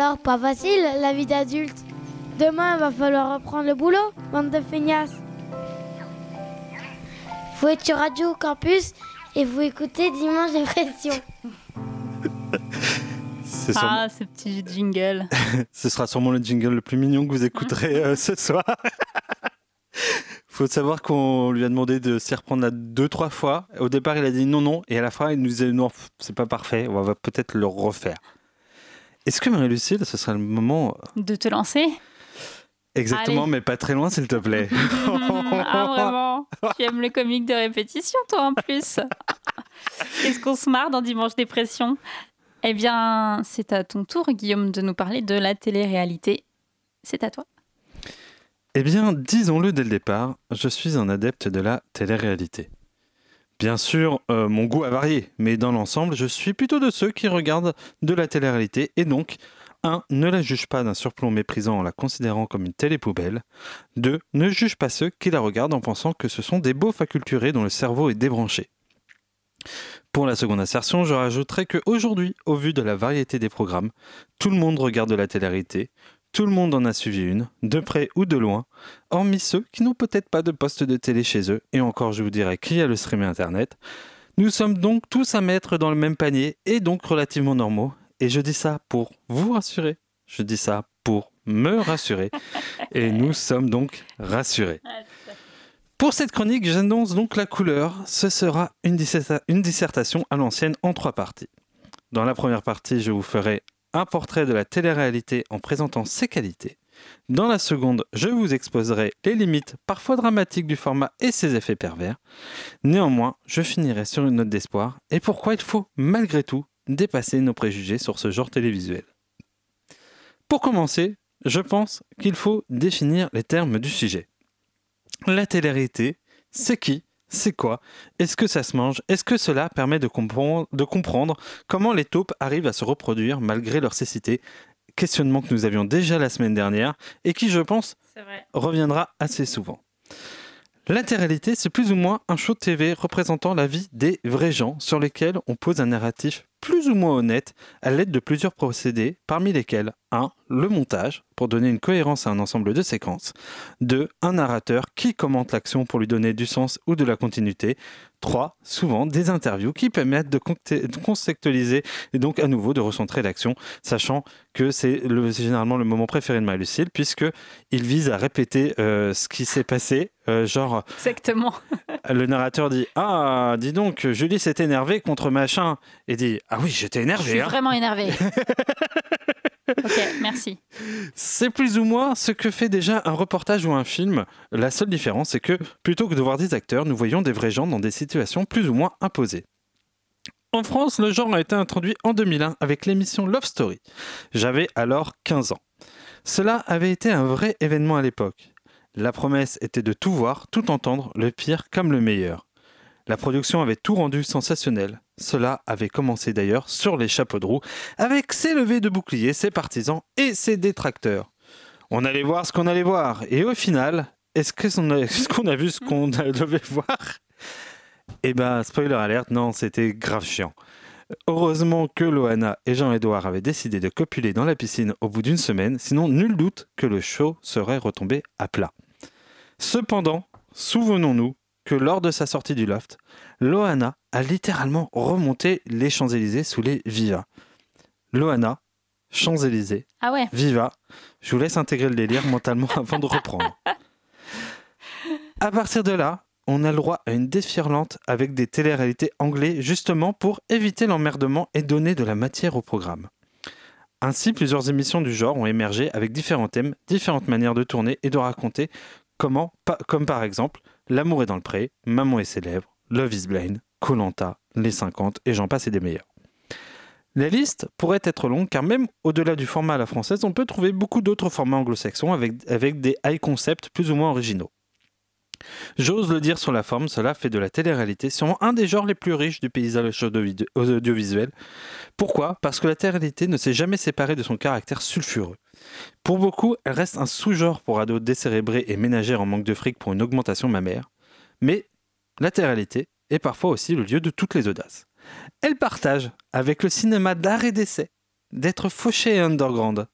Alors, pas facile, la vie d'adulte. Demain, il va falloir reprendre le boulot, bande de feignasses. Vous êtes sur Radio Campus et vous écoutez Dimanche Dépression. *laughs* Sûrement- Ah, ce petit jingle. *laughs* Ce sera sûrement le jingle le plus mignon que vous écouterez euh, ce soir. *laughs* Faut savoir qu'on lui a demandé de s'y reprendre là deux, trois fois. Au départ, il a dit non, non. Et à la fin, il nous disait non, pff, c'est pas parfait. On va peut-être le refaire. Est-ce que Marie-Lucille, ce sera le moment De te lancer? Exactement, Allez. mais pas très loin, s'il te plaît *laughs* Ah, vraiment *laughs* Tu aimes les comiques de répétition, toi, en plus Qu'est-ce qu'on se marre dans Dimanche Dépression? Eh bien, c'est à ton tour, Guillaume, de nous parler de la télé-réalité. C'est à toi. Eh bien, disons-le dès le départ, je suis un adepte de la télé-réalité. Bien sûr, euh, mon goût a varié, mais dans l'ensemble, je suis plutôt de ceux qui regardent de la télé-réalité et donc, 1. Ne la juge pas d'un surplomb méprisant en la considérant comme une télé-poubelle. 2. Ne juge pas ceux qui la regardent en pensant que ce sont des beaux faculturés dont le cerveau est débranché. Pour la seconde assertion, je rajouterai que aujourd'hui, au vu de la variété des programmes, tout le monde regarde de la télé-réalité, tout le monde en a suivi une, de près ou de loin, hormis ceux qui n'ont peut-être pas de poste de télé chez eux, et encore je vous dirais qui a le streaming internet. Nous sommes donc tous à mettre dans le même panier, et donc relativement normaux, et je dis ça pour vous rassurer, je dis ça pour me rassurer, et nous sommes donc rassurés. Pour cette chronique, j'annonce donc la couleur. Ce sera une dissertation à l'ancienne en trois parties. Dans la première partie, je vous ferai un portrait de la télé-réalité en présentant ses qualités. Dans la seconde, je vous exposerai les limites parfois dramatiques du format et ses effets pervers. Néanmoins, je finirai sur une note d'espoir et pourquoi il faut, malgré tout, dépasser nos préjugés sur ce genre télévisuel. Pour commencer, je pense qu'il faut définir les termes du sujet. La télé-réalité, c'est qui? C'est quoi? Est-ce que ça se mange? Est-ce que cela permet de comprendre, de comprendre comment les taupes arrivent à se reproduire malgré leur cécité? Questionnement que nous avions déjà la semaine dernière et qui, je pense, reviendra assez souvent. La télé-réalité, c'est plus ou moins un show de TV représentant la vie des vrais gens sur lesquels on pose un narratif plus ou moins honnête à l'aide de plusieurs procédés, parmi lesquels 1. Le montage, pour donner une cohérence à un ensemble de séquences. 2. Un narrateur qui commente l'action pour lui donner du sens ou de la continuité. 3. Souvent des interviews qui permettent de contextualiser et donc à nouveau de recentrer l'action, sachant que c'est le- c'est généralement le moment préféré de Marie-Lucille, puisque il vise à répéter euh, ce qui s'est passé. euh, genre, Exactement. le narrateur dit Ah, dis donc, Julie s'est énervée contre machin. Et dit Ah oui, j'étais Je énervé. suis hein. vraiment énervée. *laughs* ok, merci. C'est plus ou moins ce que fait déjà un reportage ou un film. La seule différence, c'est que plutôt que de voir des acteurs, nous voyons des vrais gens dans des situations plus ou moins imposées. En France, le genre a été introduit en 2001 avec l'émission Love Story. J'avais alors 15 ans. Cela avait été un vrai événement à l'époque. La promesse était de tout voir, tout entendre, le pire comme le meilleur. La production avait tout rendu sensationnel. Cela avait commencé d'ailleurs sur les chapeaux de roue, avec ses levées de boucliers, ses partisans et ses détracteurs. On allait voir ce qu'on allait voir, et au final, est-ce qu'on a vu ce qu'on *laughs* devait voir? Eh ben, spoiler alerte, non, c'était grave chiant. Heureusement que Loana et Jean-Édouard avaient décidé de copuler dans la piscine au bout d'une semaine, sinon nul doute que le show serait retombé à plat. Cependant, souvenons-nous que lors de sa sortie du loft, Loana a littéralement remonté les Champs-Élysées sous les Viva. Loana, Champs-Élysées, Ah ouais. Viva. Je vous laisse intégrer le délire mentalement *laughs* avant de reprendre. À partir de là, on a le droit à une déferlante avec des téléréalités anglais justement pour éviter l'emmerdement et donner de la matière au programme. Ainsi, plusieurs émissions du genre ont émergé avec différents thèmes, différentes manières de tourner et de raconter comment, pa- comme par exemple L'amour est dans le pré, Maman et ses lèvres, Love is Blind, Colanta, Les 50 et j'en passe et des meilleurs. La liste pourrait être longue car même au-delà du format à la française, on peut trouver beaucoup d'autres formats anglo-saxons avec, des high concepts plus ou moins originaux. J'ose le dire sur la forme, cela fait de la télé-réalité sûrement un des genres les plus riches du paysage audio- audiovisuel. Pourquoi? Parce que la télé-réalité ne s'est jamais séparée de son caractère sulfureux. Pour beaucoup, elle reste un sous-genre pour ados décérébrés et ménagères en manque de fric pour une augmentation mammaire. Mais la télé-réalité est parfois aussi le lieu de toutes les audaces. Elle partage avec le cinéma d'art et d'essai d'être fauchée et underground.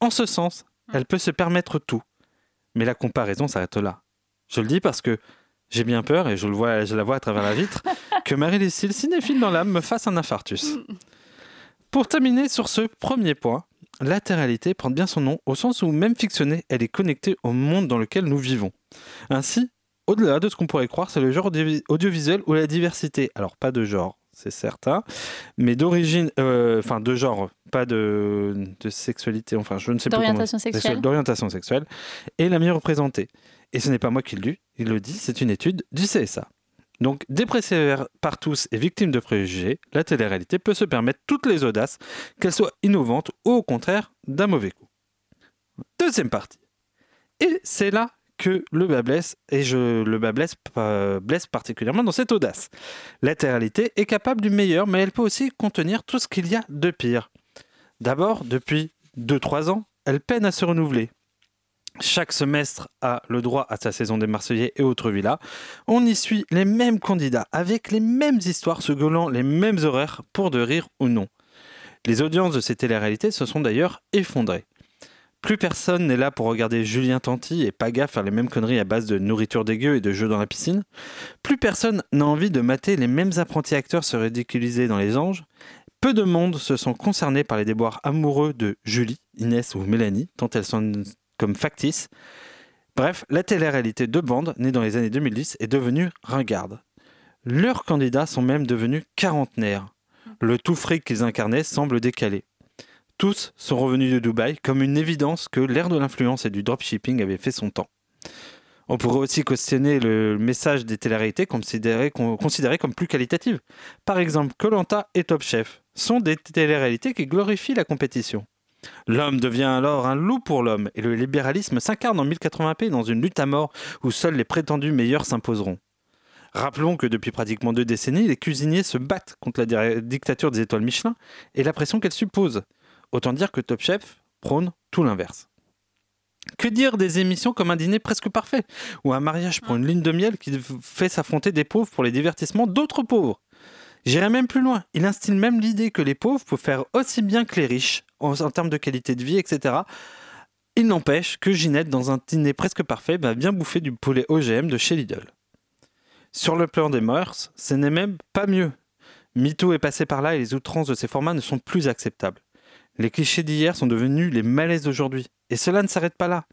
En ce sens, elle peut se permettre tout. Mais la comparaison s'arrête là. Je le dis parce que j'ai bien peur, et je, le vois, je la vois à travers la vitre, *laughs* que Marie-Lucille, cinéphile dans l'âme, me fasse un infarctus. Pour terminer sur ce premier point, latéralité prend bien son nom au sens où, même fictionnée, elle est connectée au monde dans lequel nous vivons. Ainsi, au-delà de ce qu'on pourrait croire, c'est le genre audio- audiovisuel ou la diversité. Alors, pas de genre, c'est certain, mais d'origine, euh, enfin de genre, pas de, de sexualité, enfin je ne sais plus comment- D'orientation sexuelle. D'orientation sexuelle, est la mieux représentée. Et ce n'est pas moi qui le dis, il le dit, c'est une étude du CSA. Donc, dépréciée par tous et victime de préjugés, la télé-réalité peut se permettre toutes les audaces, qu'elles soient innovantes ou au contraire d'un mauvais coup. Deuxième partie. Et c'est là que le bas blesse, et je, le bas blesse, euh, particulièrement dans cette audace. La télé-réalité est capable du meilleur, mais elle peut aussi contenir tout ce qu'il y a de pire. D'abord, depuis 2-3 ans, elle peine à se renouveler. Chaque semestre a le droit à sa saison des Marseillais et autres villas. On y suit les mêmes candidats avec les mêmes histoires se gueulant les mêmes horaires pour de rire ou non. Les audiences de ces téléréalités se sont d'ailleurs effondrées. Plus personne n'est là pour regarder Julien Tanti et Paga faire les mêmes conneries à base de nourriture dégueu et de jeux dans la piscine. Plus personne n'a envie de mater les mêmes apprentis acteurs se ridiculiser dans les anges. Peu de monde se sont concernés par les déboires amoureux de Julie, Inès ou Mélanie, tant elles sont comme factices. Bref, la télé-réalité de bande, née dans les années 2010, est devenue ringarde. Leurs candidats sont même devenus quarantenaires. Le tout fric qu'ils incarnaient semble décalé. Tous sont revenus de Dubaï comme une évidence que l'ère de l'influence et du dropshipping avait fait son temps. On pourrait aussi questionner le message des téléréalités considérées, con- considérées comme plus qualitatives. Par exemple, Colanta et Top Chef sont des téléréalités qui glorifient la compétition. L'homme devient alors un loup pour l'homme et le libéralisme s'incarne en 1080p dans une lutte à mort où seuls les prétendus meilleurs s'imposeront. Rappelons que depuis pratiquement deux décennies, les cuisiniers se battent contre la di- dictature des étoiles Michelin et la pression qu'elle suppose. Autant dire que Top Chef prône tout l'inverse. Que dire des émissions comme un dîner presque parfait ou un mariage pour une ligne de miel qui fait s'affronter des pauvres pour les divertissements d'autres pauvres? J'irai même plus loin. Il instille même l'idée que les pauvres peuvent faire aussi bien que les riches en, en termes de qualité de vie, etc. Il n'empêche que Ginette, dans un dîner presque parfait, va bien bouffer du poulet OGM de chez Lidl. Sur le plan des mœurs, ce n'est même pas mieux. MeToo est passé par là et les outrances de ces formats ne sont plus acceptables. Les clichés d'hier sont devenus les malaises d'aujourd'hui. Et cela ne s'arrête pas là.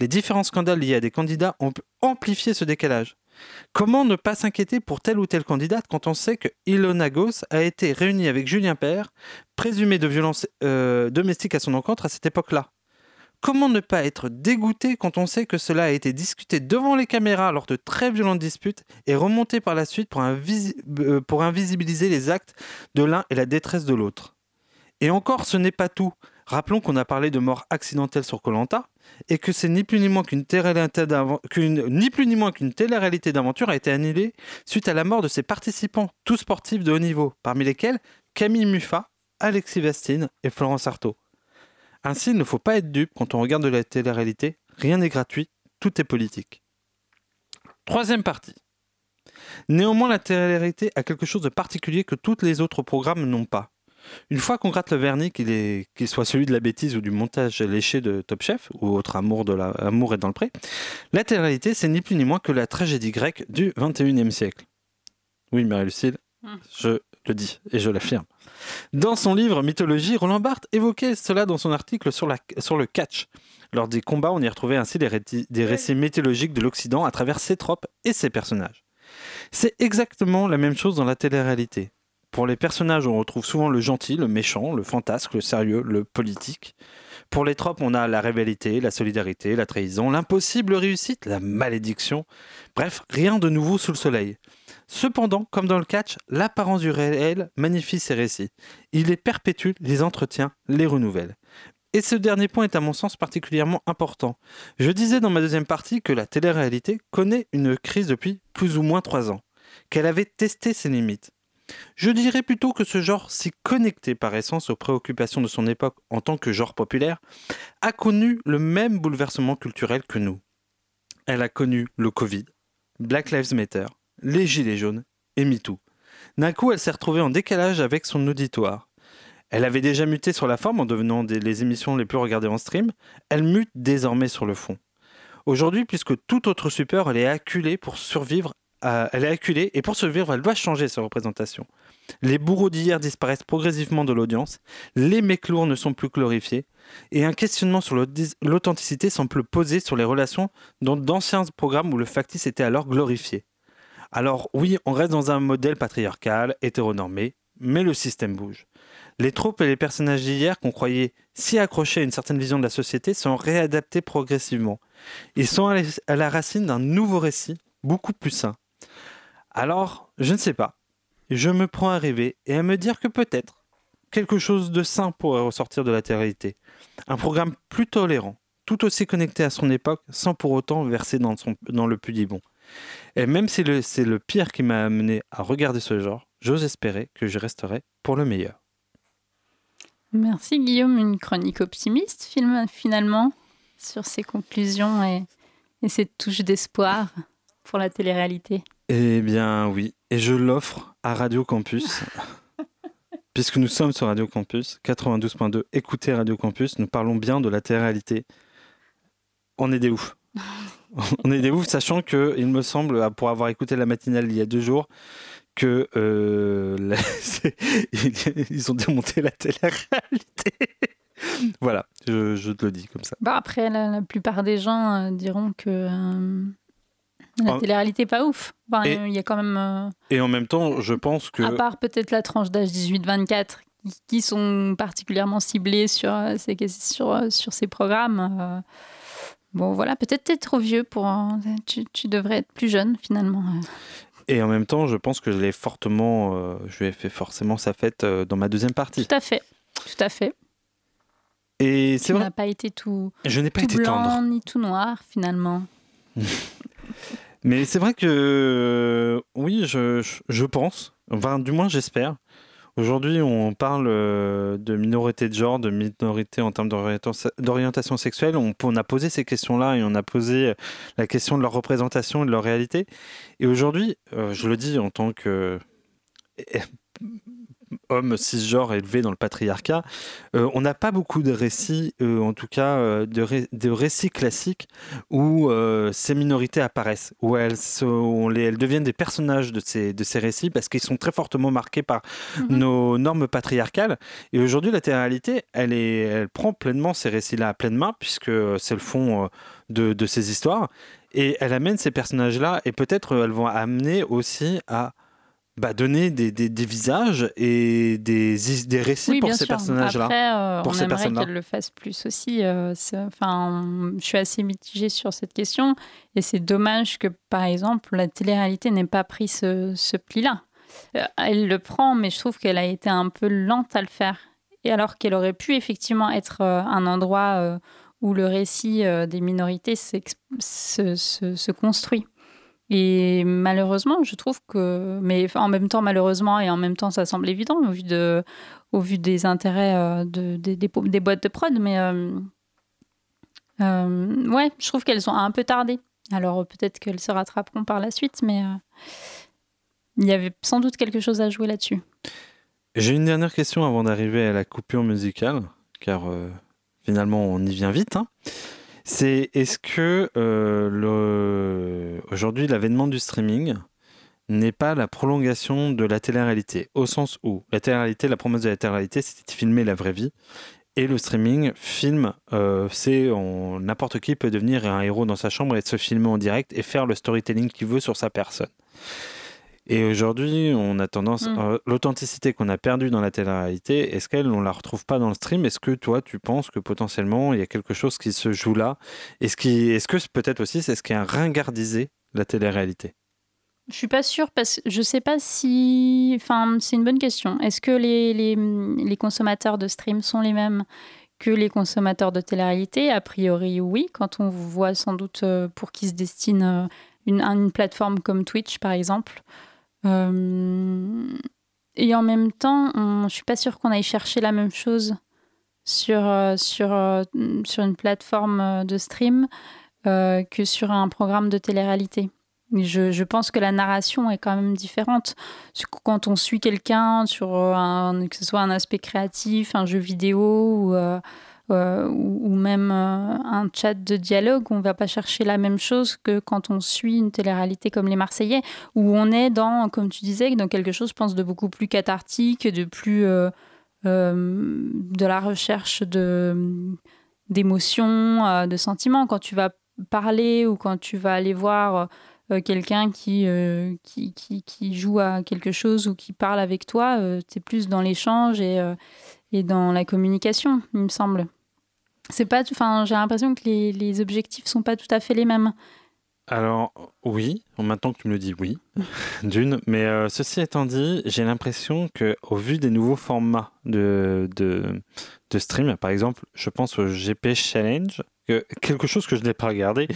Les différents scandales liés à des candidats ont amplifié ce décalage. Comment ne pas s'inquiéter pour telle ou telle candidate quand on sait que Ilona Goss a été réunie avec Julien Père, présumé de violence euh, domestique à son encontre à cette époque-là? Comment ne pas être dégoûté quand on sait que cela a été discuté devant les caméras lors de très violentes disputes et remonté par la suite pour, euh, pour invisibiliser les actes de l'un et la détresse de l'autre? Et encore, ce n'est pas tout. Rappelons qu'on a parlé de mort accidentelle sur Colanta et que c'est ni plus ni moins qu'une ni plus télé-réalité d'aventure a été annulée suite à la mort de ses participants, tous sportifs de haut niveau, parmi lesquels Camille Muffat, Alexis Vastine et Florence Artaud. Ainsi, il ne faut pas être dupe quand on regarde de la télé-réalité. Rien n'est gratuit, tout est politique. Troisième partie. Néanmoins, la télé-réalité a quelque chose de particulier que tous les autres programmes n'ont pas. Une fois qu'on gratte le vernis, qu'il est- soit celui de la bêtise ou du montage léché de Top Chef, ou autre amour, de la, amour est dans le pré, la télé-réalité, c'est ni plus ni moins que la tragédie grecque du 21e siècle. Oui, Marie-Lucille, Hmm. je le dis et je l'affirme. Dans son livre Mythologie, Roland Barthes évoquait cela dans son article sur, la- sur le catch. Lors des combats, on y retrouvait ainsi des, des récits mythologiques de l'Occident à travers ses tropes et ses personnages. C'est exactement la même chose dans la télé-réalité. Pour les personnages, on retrouve souvent le gentil, le méchant, le fantasque, le sérieux, le politique. Pour les tropes, on a la rivalité, la solidarité, la trahison, l'impossible réussite, la malédiction. Bref, rien de nouveau sous le soleil. Cependant, comme dans le catch, l'apparence du réel magnifie ces récits. Il les perpétue, les entretient, les renouvelle. Et ce dernier point est à mon sens particulièrement important. Je disais dans ma deuxième partie que la télé-réalité connaît une crise depuis plus ou moins trois ans, qu'elle avait testé ses limites. Je dirais plutôt que ce genre, si connecté par essence aux préoccupations de son époque en tant que genre populaire, a connu le même bouleversement culturel que nous. Elle a connu le Covid, Black Lives Matter, les Gilets jaunes et MeToo. D'un coup, elle s'est retrouvée en décalage avec son auditoire. Elle avait déjà muté sur la forme en devenant des, les émissions les plus regardées en stream. Elle mute désormais sur le fond. Aujourd'hui, puisque tout autre support, elle est acculée pour survivre. Elle est acculée et pour survivre, elle doit changer sa représentation. Les bourreaux d'hier disparaissent progressivement de l'audience. Les mecs lourds ne sont plus glorifiés. Et un questionnement sur l'authenticité semble poser sur les relations dans d'anciens programmes où le factice était alors glorifié. Alors oui, on reste dans un modèle patriarcal, hétéronormé, mais le système bouge. Les troupes et les personnages d'hier qu'on croyait si accrochés à une certaine vision de la société sont réadaptés progressivement. Ils sont à la racine d'un nouveau récit, beaucoup plus sain. Alors, je ne sais pas. Je me prends à rêver et à me dire que peut-être quelque chose de sain pourrait ressortir de la réalité. Un programme plus tolérant, tout aussi connecté à son époque, sans pour autant verser dans, son- dans le pudibon. Et même si c'est le pire qui m'a amené à regarder ce genre, j'ose espérer que je resterai pour le meilleur. Merci Guillaume, une chronique optimiste film- finalement sur ses conclusions et, et cette touche d'espoir pour la télé-réalité. Eh bien oui, et je l'offre à Radio Campus. *laughs* Puisque nous sommes sur Radio Campus 92.2, écoutez Radio Campus, nous parlons bien de la télé-réalité. On est des oufs. *laughs* On est des oufs, sachant que, il me semble, pour avoir écouté la matinale il y a deux jours, que euh, la- *laughs* ils ont démonté la télé-réalité. voilà, je, je te le dis comme ça. Bah après, la, la plupart des gens euh, diront que euh, la télé-réalité pas ouf. Enfin, il y a quand même, euh, Et en même temps, je pense que... à part peut-être la tranche d'âge 18-24, qui, sont particulièrement ciblés sur, euh, ces, sur, euh, sur ces programmes. bon, voilà, peut-être t'es trop vieux pour. tu, tu devrais être plus jeune finalement. Et en même temps, je pense que je l'ai fortement, euh, je lui ai fait forcément sa fête euh, dans ma deuxième partie. Tout à fait. Tout à fait. Et c'est Tu vrai, n'as pas été tout, je n'ai pas tout été blanc tendre. ni tout noir finalement. *laughs* Mais c'est vrai que, euh, oui, je, je- pense, enfin, du moins j'espère. Aujourd'hui, on parle euh, de minorité de genre, de minorité en termes d'orientation sexuelle. On, on a posé ces questions-là et on a posé euh, la question de leur représentation et de leur réalité. Et aujourd'hui, je le dis en tant que eh, homme cisgenre élevé dans le patriarcat, euh, on n'a pas beaucoup de récits, euh, en tout cas euh, de, ré- de récits classiques où ces minorités apparaissent, où elles, sont, les- elles deviennent des personnages de ces, de ces récits parce qu'ils sont très fortement marqués par nos normes patriarcales. Et aujourd'hui, la télé-réalité, elle, est, elle prend pleinement ces récits-là à pleine main puisque c'est le fond de, de ces histoires. Et elle amène ces personnages-là et peut-être elles vont amener aussi à bah, donner des, des- des visages et des, des récits Oui, pour ces personnages-là. Euh, pour on ces aimerait qu'elle le fasse plus aussi. euh, Enfin, je suis assez mitigée sur cette question. Et c'est dommage que, par exemple, la télé-réalité n'ait pas pris ce, ce pli-là. Euh, elle le prend, mais je trouve qu'elle a été un peu lente à le faire. Et alors qu'elle aurait pu effectivement être euh, un endroit où le récit des minorités se, se- se construit. Et malheureusement, je trouve que, mais en même temps malheureusement et en même temps ça semble évident au vu des intérêts euh, de, des, boîtes de prod, mais euh, euh, ouais, je trouve qu'elles ont un peu tardé. Alors peut-être qu'elles se rattraperont par la suite, mais euh, il y avait sans doute quelque chose à jouer là-dessus. J'ai une dernière question avant d'arriver à la coupure musicale, car finalement on y vient vite. hein. C'est est-ce que euh, aujourd'hui l'avènement du streaming n'est pas la prolongation de la télé-réalité, au sens où la télé-réalité, la promesse de la télé-réalité, c'était de filmer la vraie vie, et le streaming filme, euh, c'est n'importe qui peut devenir un héros dans sa chambre et se filmer en direct et faire le storytelling qu'il veut sur sa personne. Et aujourd'hui, on a tendance, Mm. euh, l'authenticité qu'on a perdue dans la télé-réalité, est-ce qu'elle, on la retrouve pas dans le stream? Est-ce que toi, tu penses que potentiellement, il y a quelque chose qui se joue là? Est-ce que peut-être aussi, c'est ce qui a ringardisé la télé-réalité? Je suis pas sûre parce que je sais pas si. Enfin, c'est une bonne question. Est-ce que les, les, les consommateurs de stream sont les mêmes que les consommateurs de télé-réalité? A priori, oui. Quand on voit sans doute euh, pour qui se destine euh, une, une plateforme comme Twitch, par exemple. Euh, et en même temps, je suis pas sûre qu'on aille chercher la même chose sur, euh, sur, euh, sur une plateforme de stream que sur un programme de télé-réalité. je, je, pense que la narration est quand même différente. Quand on suit quelqu'un sur que ce soit un aspect créatif, un jeu vidéo ou, euh, ou, même euh, un chat de dialogue, on ne va pas chercher la même chose que quand on suit une télé-réalité comme Les Marseillais, où on est dans, comme tu disais, dans quelque chose, je pense, de beaucoup plus cathartique, de plus euh, de la recherche de d'émotions, de sentiments. Quand tu vas parler ou quand tu vas aller voir quelqu'un qui, qui, qui, qui, joue à quelque chose ou qui parle avec toi, tu es plus dans l'échange et, et dans la communication, il me semble. C'est pas, enfin, j'ai l'impression que les, les objectifs sont pas tout à fait les mêmes. Alors oui, maintenant que tu me le dis, oui, *laughs* d'une. Mais euh, ceci étant dit, j'ai l'impression que au vu des nouveaux formats de, de, de stream, par exemple, je pense au GP Challenge, quelque chose que je n'ai pas regardé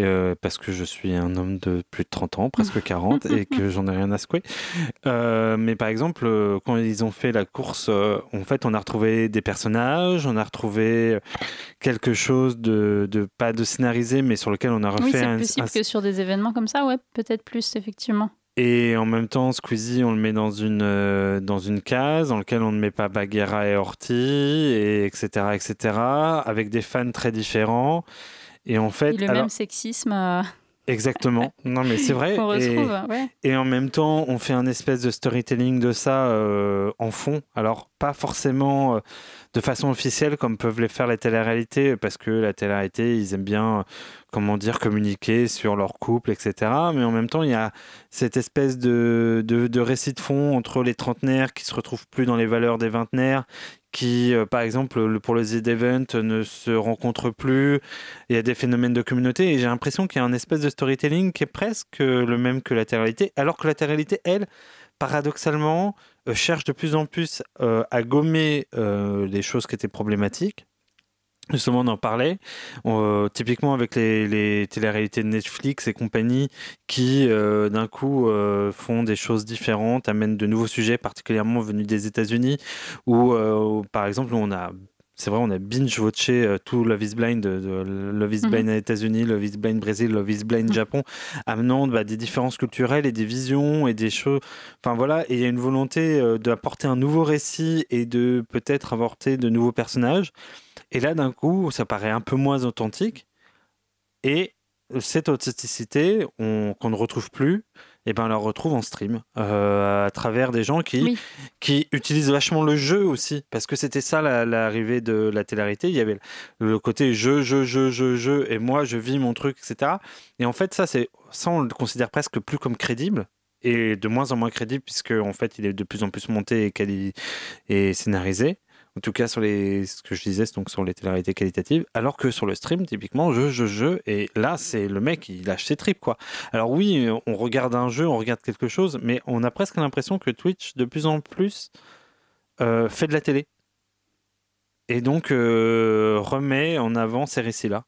euh, parce que je suis un homme de plus de 30 ans, presque *laughs* 40, et que j'en ai rien à secouer. Euh, mais par exemple, euh, quand ils ont fait la course, en fait, on a retrouvé des personnages, on a retrouvé quelque chose de, de pas de scénarisé, mais sur lequel on a refait oui, un. C'est possible que sur des événements comme ça, ouais, peut-être plus, effectivement. Et en même temps, Squeezie, on le met dans une, euh, dans une case dans laquelle on ne met pas Bagheera et Horty, et etc., etc., avec des fans très différents. Et en fait. Et le même sexisme. Euh, Exactement. *laughs* Non, mais c'est vrai. et, et, en même temps, on fait un espèce de storytelling de ça euh, en fond. Alors, pas forcément de façon officielle comme peuvent les faire les télé-réalités, parce que la télé-réalité, ils aiment bien, comment dire, communiquer sur leur couple, etc. Mais en même temps, il y a cette espèce de, de, récit de fond entre les trentenaires qui se retrouvent plus dans les valeurs des vingtenaires, qui, euh, par exemple, pour le Z-Event, ne se rencontrent plus. Il y a des phénomènes de communauté et j'ai l'impression qu'il y a un espèce de storytelling qui est presque le même que la télé-réalité, alors que la télé-réalité, elle, paradoxalement, euh, cherche de plus en plus euh, à gommer euh, les choses qui étaient problématiques. Justement, on en parlait, typiquement avec les, les télé-réalités de Netflix et compagnie qui, d'un coup, font des choses différentes, amènent de nouveaux sujets, particulièrement venus des États-Unis, où, par exemple, on a c'est vrai, on a binge-watché euh, tout Love is Blind, de, Love is Blind aux États-Unis, Love is Blind Brésil, Love is Blind mhm. Japon, amenant bah, des différences culturelles et des visions et des choses. Enfin voilà, et il y a une volonté euh, d'apporter un nouveau récit et de peut-être apporter de nouveaux personnages. Et là, d'un coup, ça paraît un peu moins authentique. Et cette authenticité qu'on ne retrouve plus, et eh ben, on la retrouve en stream euh, à travers des gens qui, qui utilisent vachement le jeu aussi. Parce que c'était ça l'arrivée de la télérité. Il y avait le côté jeu, jeu, jeu, jeu, jeu, et moi je vis mon truc, etc. Et en fait, ça, ça on le considère presque plus comme crédible et de moins en moins crédible puisque en fait il est de plus en plus monté et, et scénarisé en tout cas sur les ce que je disais donc sur les télé qualitatives alors que sur le stream typiquement je je je et là c'est le mec il lâche ses tripes quoi. Alors oui on regarde un jeu on regarde quelque chose mais on a presque l'impression que Twitch de plus en plus euh, fait de la télé. Et donc euh, remet en avant ces récits là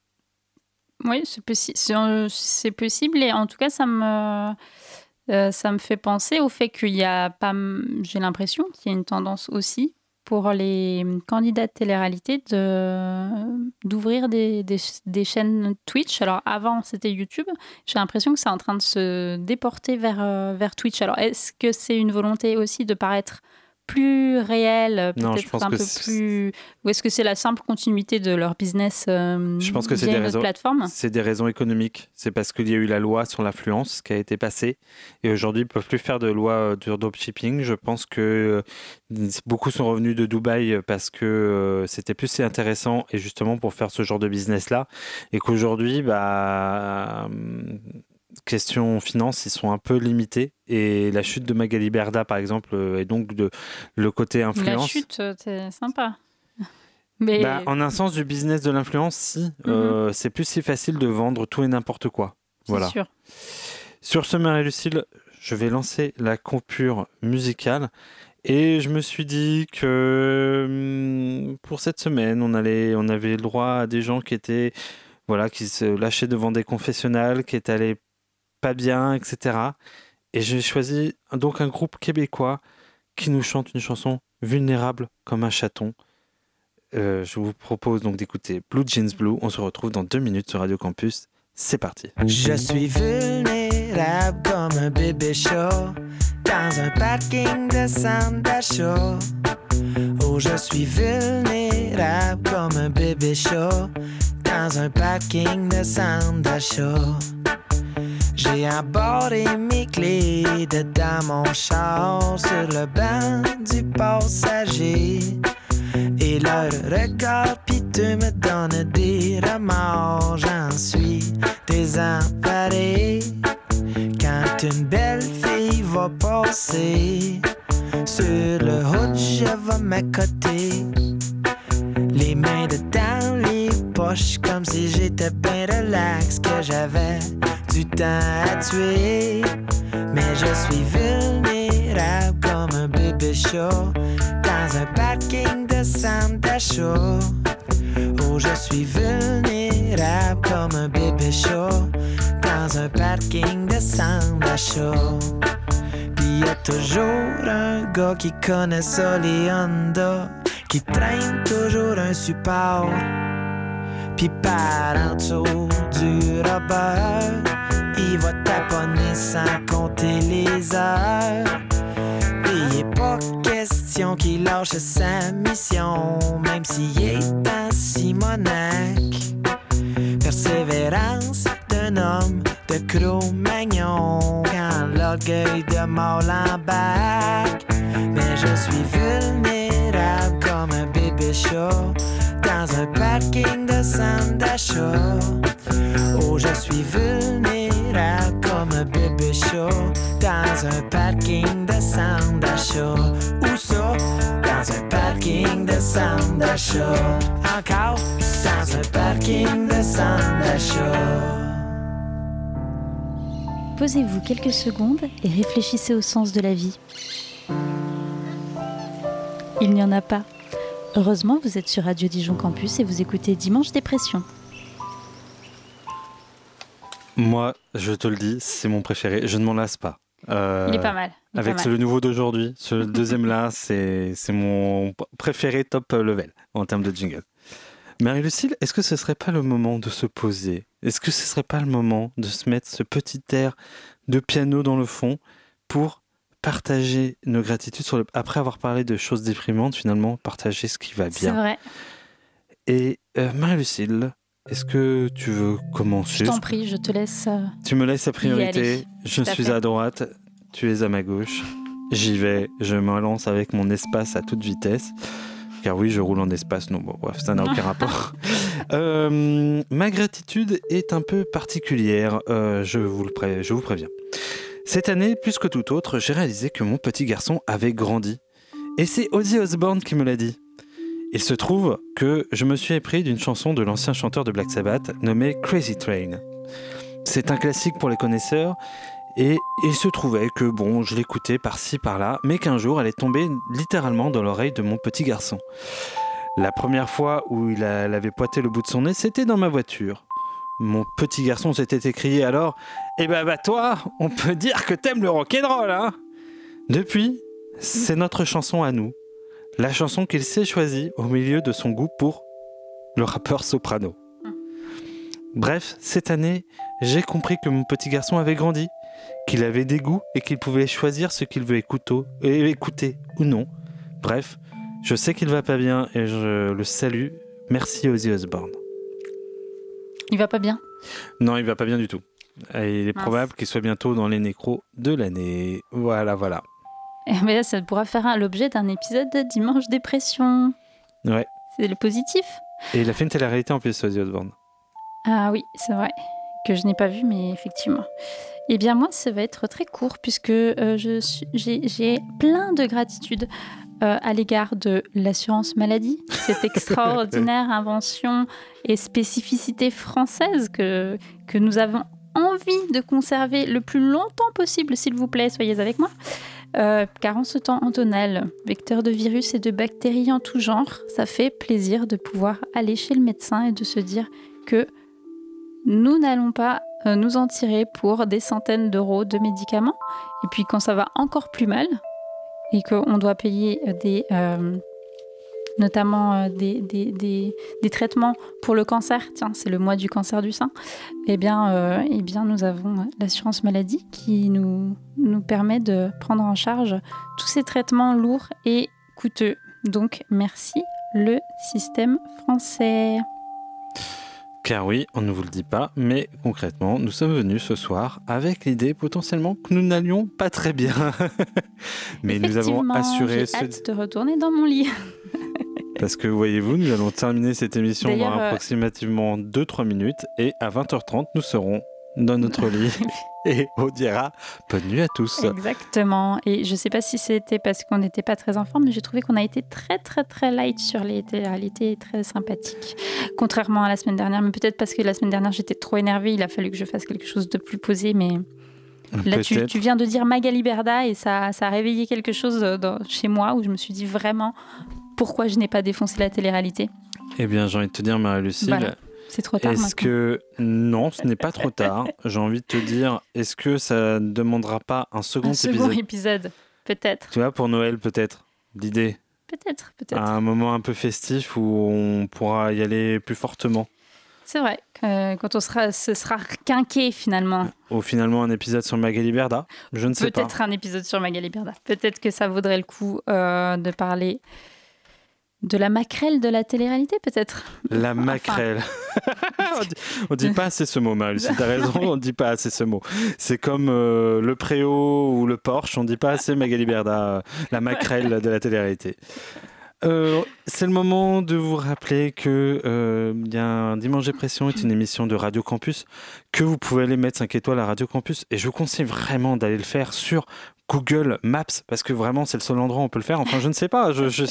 oui c'est possible c'est possible et en tout cas ça me euh, ça me fait penser au fait qu'il y a pas j'ai l'impression qu'il y a une tendance aussi pour les candidats de télé-réalité d'ouvrir des, des, des, chaînes Twitch. Alors avant, c'était YouTube. J'ai l'impression que c'est en train de se déporter vers, euh, vers Twitch. Alors est-ce que c'est une volonté aussi de paraître plus réel, peut-être un peu plus. Ou est-ce que c'est la simple continuité de leur business euh, Je pense que c'est des raisons. C'est des raisons économiques. C'est parce qu'il y a eu la loi sur l'influence qui a été passée et aujourd'hui ils peuvent plus faire de loi euh, de dropshipping. Je pense que euh, beaucoup sont revenus de Dubaï parce que c'était plus intéressant et justement pour faire ce genre de business là et qu'aujourd'hui bah question finance, ils sont un peu limités. Et la chute de Magali Berda, par exemple, euh, est donc de le côté influence. La chute, euh, c'est sympa. *laughs* Mais... Bah, en un sens du business de l'influence, si. Euh, mhm. c'est plus si facile de vendre tout et n'importe quoi. Voilà. Sûr. Sur ce, Marie-Lucille, je vais lancer la compure musicale. Et je me suis dit que hum, pour cette semaine, on, allait, on avait le droit à des gens qui étaient voilà, qui se lâchaient devant des confessionnals, qui étaient allés pas bien, etc. Et j'ai choisi donc un groupe québécois qui nous chante une chanson vulnérable comme un chaton. Euh, je vous propose donc d'écouter Blue Jeans Blue. On se retrouve dans deux minutes sur Radio Campus. C'est parti. Je suis vulnérable comme un bébé chaud dans un parking de centre d'achat. Oh, je suis vulnérable comme un bébé chaud dans un parking de centre d'achat. J'ai embarré mes clés dedans mon char sur le banc du passager. Et leur regard piteux me donne des remords, j'en suis désemparé. Quand une belle fille va passer sur le haut, je vais m'accoter. Les mains dedans les poches, comme si j'étais bien relax, que j'avais temps à tuer. Mais je suis vulnérable comme un bébé chaud dans un parking de centre d'achat. Oh, je suis vulnérable comme un bébé chaud dans un parking de centre d'achat. Puis y a toujours un gars qui connaît ça, qui traîne toujours un support. Puis par en dessous du rubber, il va taponner sans compter les heures. Et est pas question qu'il lâche sa mission, même s'il est en Simonac. Persévérance d'un homme de Cro-Magnon quand l'orgueil de mort l'embarque. Mais je suis vulnérable comme un bébé chaud dans un parking de centre d'achat. Oh, je suis vulnérable comme un bébé chaud dans un parking de. Posez-vous quelques secondes et réfléchissez au sens de la vie. Il n'y en a pas. Heureusement, vous êtes sur Radio Dijon Campus et vous écoutez Dimanche Dépression. Moi, je te le dis, c'est mon préféré. Je ne m'en lasse pas. Euh, Il est pas mal. Il est Avec pas mal. le nouveau d'aujourd'hui, ce deuxième là, *laughs* c'est c'est mon préféré top level en termes de jingle. Marie-Lucille, est-ce que ce serait pas le moment de se poser? Est-ce que ce serait pas le moment de se mettre ce petit air de piano dans le fond pour partager nos gratitudes sur le... après avoir parlé de choses déprimantes, finalement, partager ce qui va C'est bien? vrai. Et euh, Marie-Lucille, est-ce que tu veux commencer Je t'en prie, je te laisse. euh, tu me laisses la priorité. Je suis fait. à droite, tu es à ma gauche. J'y vais, je me lance avec mon espace à toute vitesse. Car oui, je roule en espace. Non, bon, bref, ça n'a aucun *laughs* rapport. Euh, ma gratitude est un peu particulière, euh, je, vous le pré- je vous préviens. Cette année, plus que tout autre, j'ai réalisé que mon petit garçon avait grandi. Et c'est Ozzy Osbourne qui me l'a dit. Il se trouve que je me suis épris d'une chanson de l'ancien chanteur de Black Sabbath nommée Crazy Train. C'est un classique pour les connaisseurs et il se trouvait que bon, je l'écoutais par-ci par-là, mais qu'un jour elle est tombée littéralement dans l'oreille de mon petit garçon. La première fois où il, a- elle avait pointé le bout de son nez, c'était dans ma voiture. Mon petit garçon s'était écrié alors Eh ben bah toi, on peut dire que t'aimes le rock'n'roll, hein Depuis, c'est notre chanson à nous. La chanson qu'il s'est choisie au milieu de son goût pour le rappeur soprano. Bref, cette année, j'ai compris que mon petit garçon avait grandi, qu'il avait des goûts et qu'il pouvait choisir ce qu'il veut écouter, ou non. Bref, je sais qu'il va pas bien et je le salue. Merci Ozzy Osbourne. Il va pas bien? Non, il va pas bien du tout. Et il est Mince. probable qu'il soit bientôt dans les nécros de l'année. Voilà, voilà. Eh ben, ça pourra faire l'objet d'un épisode de Dimanche Dépression. Ouais. C'est le positif. Et il a fait une télé-réalité en plus, Ozzy Osbourne. Ah oui, c'est vrai. Que je n'ai pas vu, mais effectivement. Eh bien, moi, ça va être très court puisque euh, j'ai plein de gratitude euh, à l'égard de l'assurance maladie, cette *laughs* extraordinaire invention et spécificité française que, que nous avons envie de conserver le plus longtemps possible, s'il vous plaît, soyez avec moi. Euh, car en ce temps Antonel, vecteur de virus et de bactéries en tout genre, ça fait plaisir de pouvoir aller chez le médecin et de se dire que nous n'allons pas euh, nous en tirer pour des centaines d'euros de médicaments. Et puis quand ça va encore plus mal et qu'on doit payer des, euh, notamment euh, des, des, des, des traitements pour le cancer. Tiens, c'est le mois du cancer du sein. Eh bien, euh, eh bien nous avons l'assurance maladie qui nous, nous permet de prendre en charge tous ces traitements lourds et coûteux. Donc, merci le système français. Car oui, on ne vous le dit pas, mais concrètement, nous sommes venus ce soir avec l'idée potentiellement que nous n'allions pas très bien. *laughs* mais nous avons assuré j'ai ce... hâte de retourner dans mon lit. *laughs* Parce que voyez-vous, nous allons terminer cette émission dans euh, approximativement 2-3 minutes et à 20h30, nous serons dans notre *laughs* lit et on dira bonne nuit à tous. Exactement. Et je sais pas si c'était parce qu'on n'était pas très en forme, mais j'ai trouvé qu'on a été très très très light sur les télé-réalités et très sympathique. Contrairement à la semaine dernière, mais peut-être parce que la semaine dernière j'étais trop énervée, il a fallu que je fasse quelque chose de plus posé, mais là tu, viens de dire Magali Berda et ça, ça a réveillé quelque chose dans- chez moi où je me suis dit vraiment pourquoi je n'ai pas défoncé la télé-réalité. Eh bien, j'ai envie de te dire, Marie-Lucille, Voilà. C'est trop tard est-ce que... Non, ce n'est pas trop tard. *laughs* J'ai envie de te dire, est-ce que ça ne demandera pas un second, Un second épisode épisode, peut-être. Tu vois, pour Noël, peut-être L'idée Peut-être, peut-être. à un moment un peu festif où on pourra y aller plus fortement. C'est vrai, que quand on sera, ce sera quinqué finalement. Ou finalement un épisode sur Magali Berda Je ne sais pas. Peut-être un épisode sur Magali Berda. Peut-être que ça vaudrait le coup euh, de parler de la maquerelle de la télé-réalité, peut-être? La maquerelle. *laughs* on, dit, on dit pas assez ce mot, Maëlle. Si t'as raison, on dit pas assez ce mot. C'est comme euh, le Préau ou le Porsche, on dit pas assez Magali Berda, euh, la maquerelle de la télé-réalité. Euh, c'est le moment de vous rappeler que euh, il y a un Dimanche Dépression est une émission de Radio Campus que vous pouvez aller mettre 5 étoiles à Radio Campus et je vous conseille vraiment d'aller le faire sur Google Maps parce que vraiment c'est le seul endroit où on peut le faire. Enfin, je ne sais pas, je, je,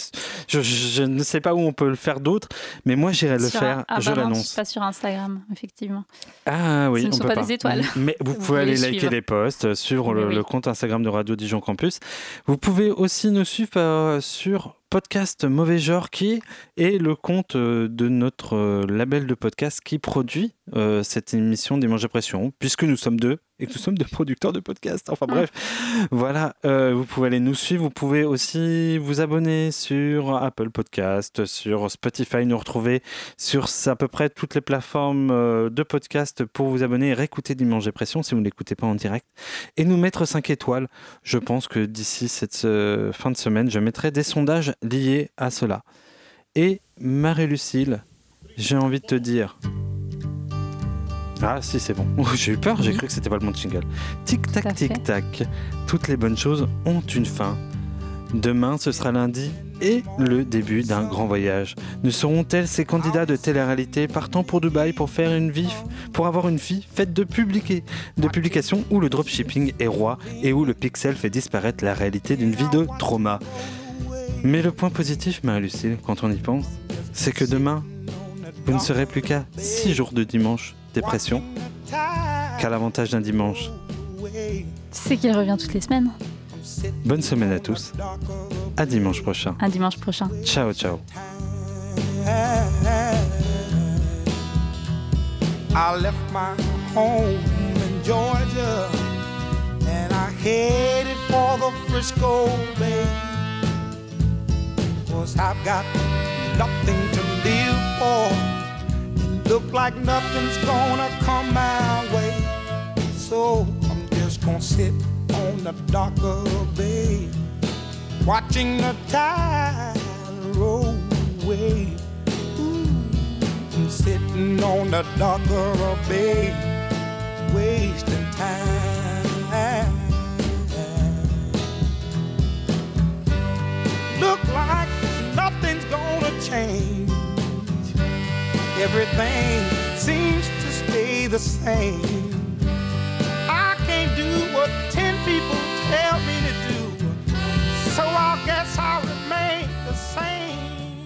je, je ne sais pas où on peut le faire d'autre, mais moi j'irai le Sur faire, ah je non, l'annonce. Pas sur Instagram, effectivement. Ah oui, Ce ne on sont peut pas des étoiles. *laughs* Mais vous Vous pouvez aller liker suivre. les posts sur le, oui. le compte Instagram de Radio Dijon Campus. Vous pouvez aussi nous suivre euh, sur Podcast Mauvais Genre, qui est le compte euh, de notre euh, label de podcast qui produit euh, cette émission Dimanche Dépression, puisque nous sommes deux et que nous sommes deux producteurs de podcasts. Enfin bref, voilà, euh, vous pouvez aller nous suivre. Vous pouvez aussi vous abonner sur Apple Podcast, sur Spotify, nous retrouver sur à peu près toutes les plateformes de podcast pour vous abonner et réécouter Dimanche Dépression si vous ne l'écoutez pas en direct. Et nous mettre 5 étoiles. Je pense que d'ici cette fin de semaine, je mettrai des sondages liés à cela. Et Marie-Lucille, j'ai envie de te dire. Ah si c'est bon. *laughs* J'ai eu peur, j'ai cru que c'était pas le bon jingle. Tic tac tic tac. Toutes les bonnes choses ont une fin. Demain ce sera lundi et le début d'un grand voyage. Nous serons tels ces candidats de télé-réalité partant pour Dubaï pour faire une vie, pour avoir une vie faite de publiquer, de publications où le dropshipping est roi et où le pixel fait disparaître la réalité d'une vie de trauma? Mais le point positif, Marie-Lucille, quand on y pense, c'est que demain, vous ne serez plus qu'à 6 jours de dimanche dépression, qu'à l'avantage d'un dimanche. Tu sais qu'il revient toutes les semaines, Bonne semaine à tous. À dimanche prochain. un dimanche prochain. Ciao, ciao. I left my home in Georgia and I headed for the Frisco Bay. Cause I've got nothing to live for. And look like nothing's gonna come my way. So I'm just gonna sit on the dock of the bay, watching the tide roll away. I'm sitting on the dock of a bay, wasting time. Look like change. Everything seems to stay the same. I can't do what ten people tell me to do, so I guess I'll remain the same.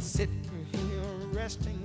Sitting here resting.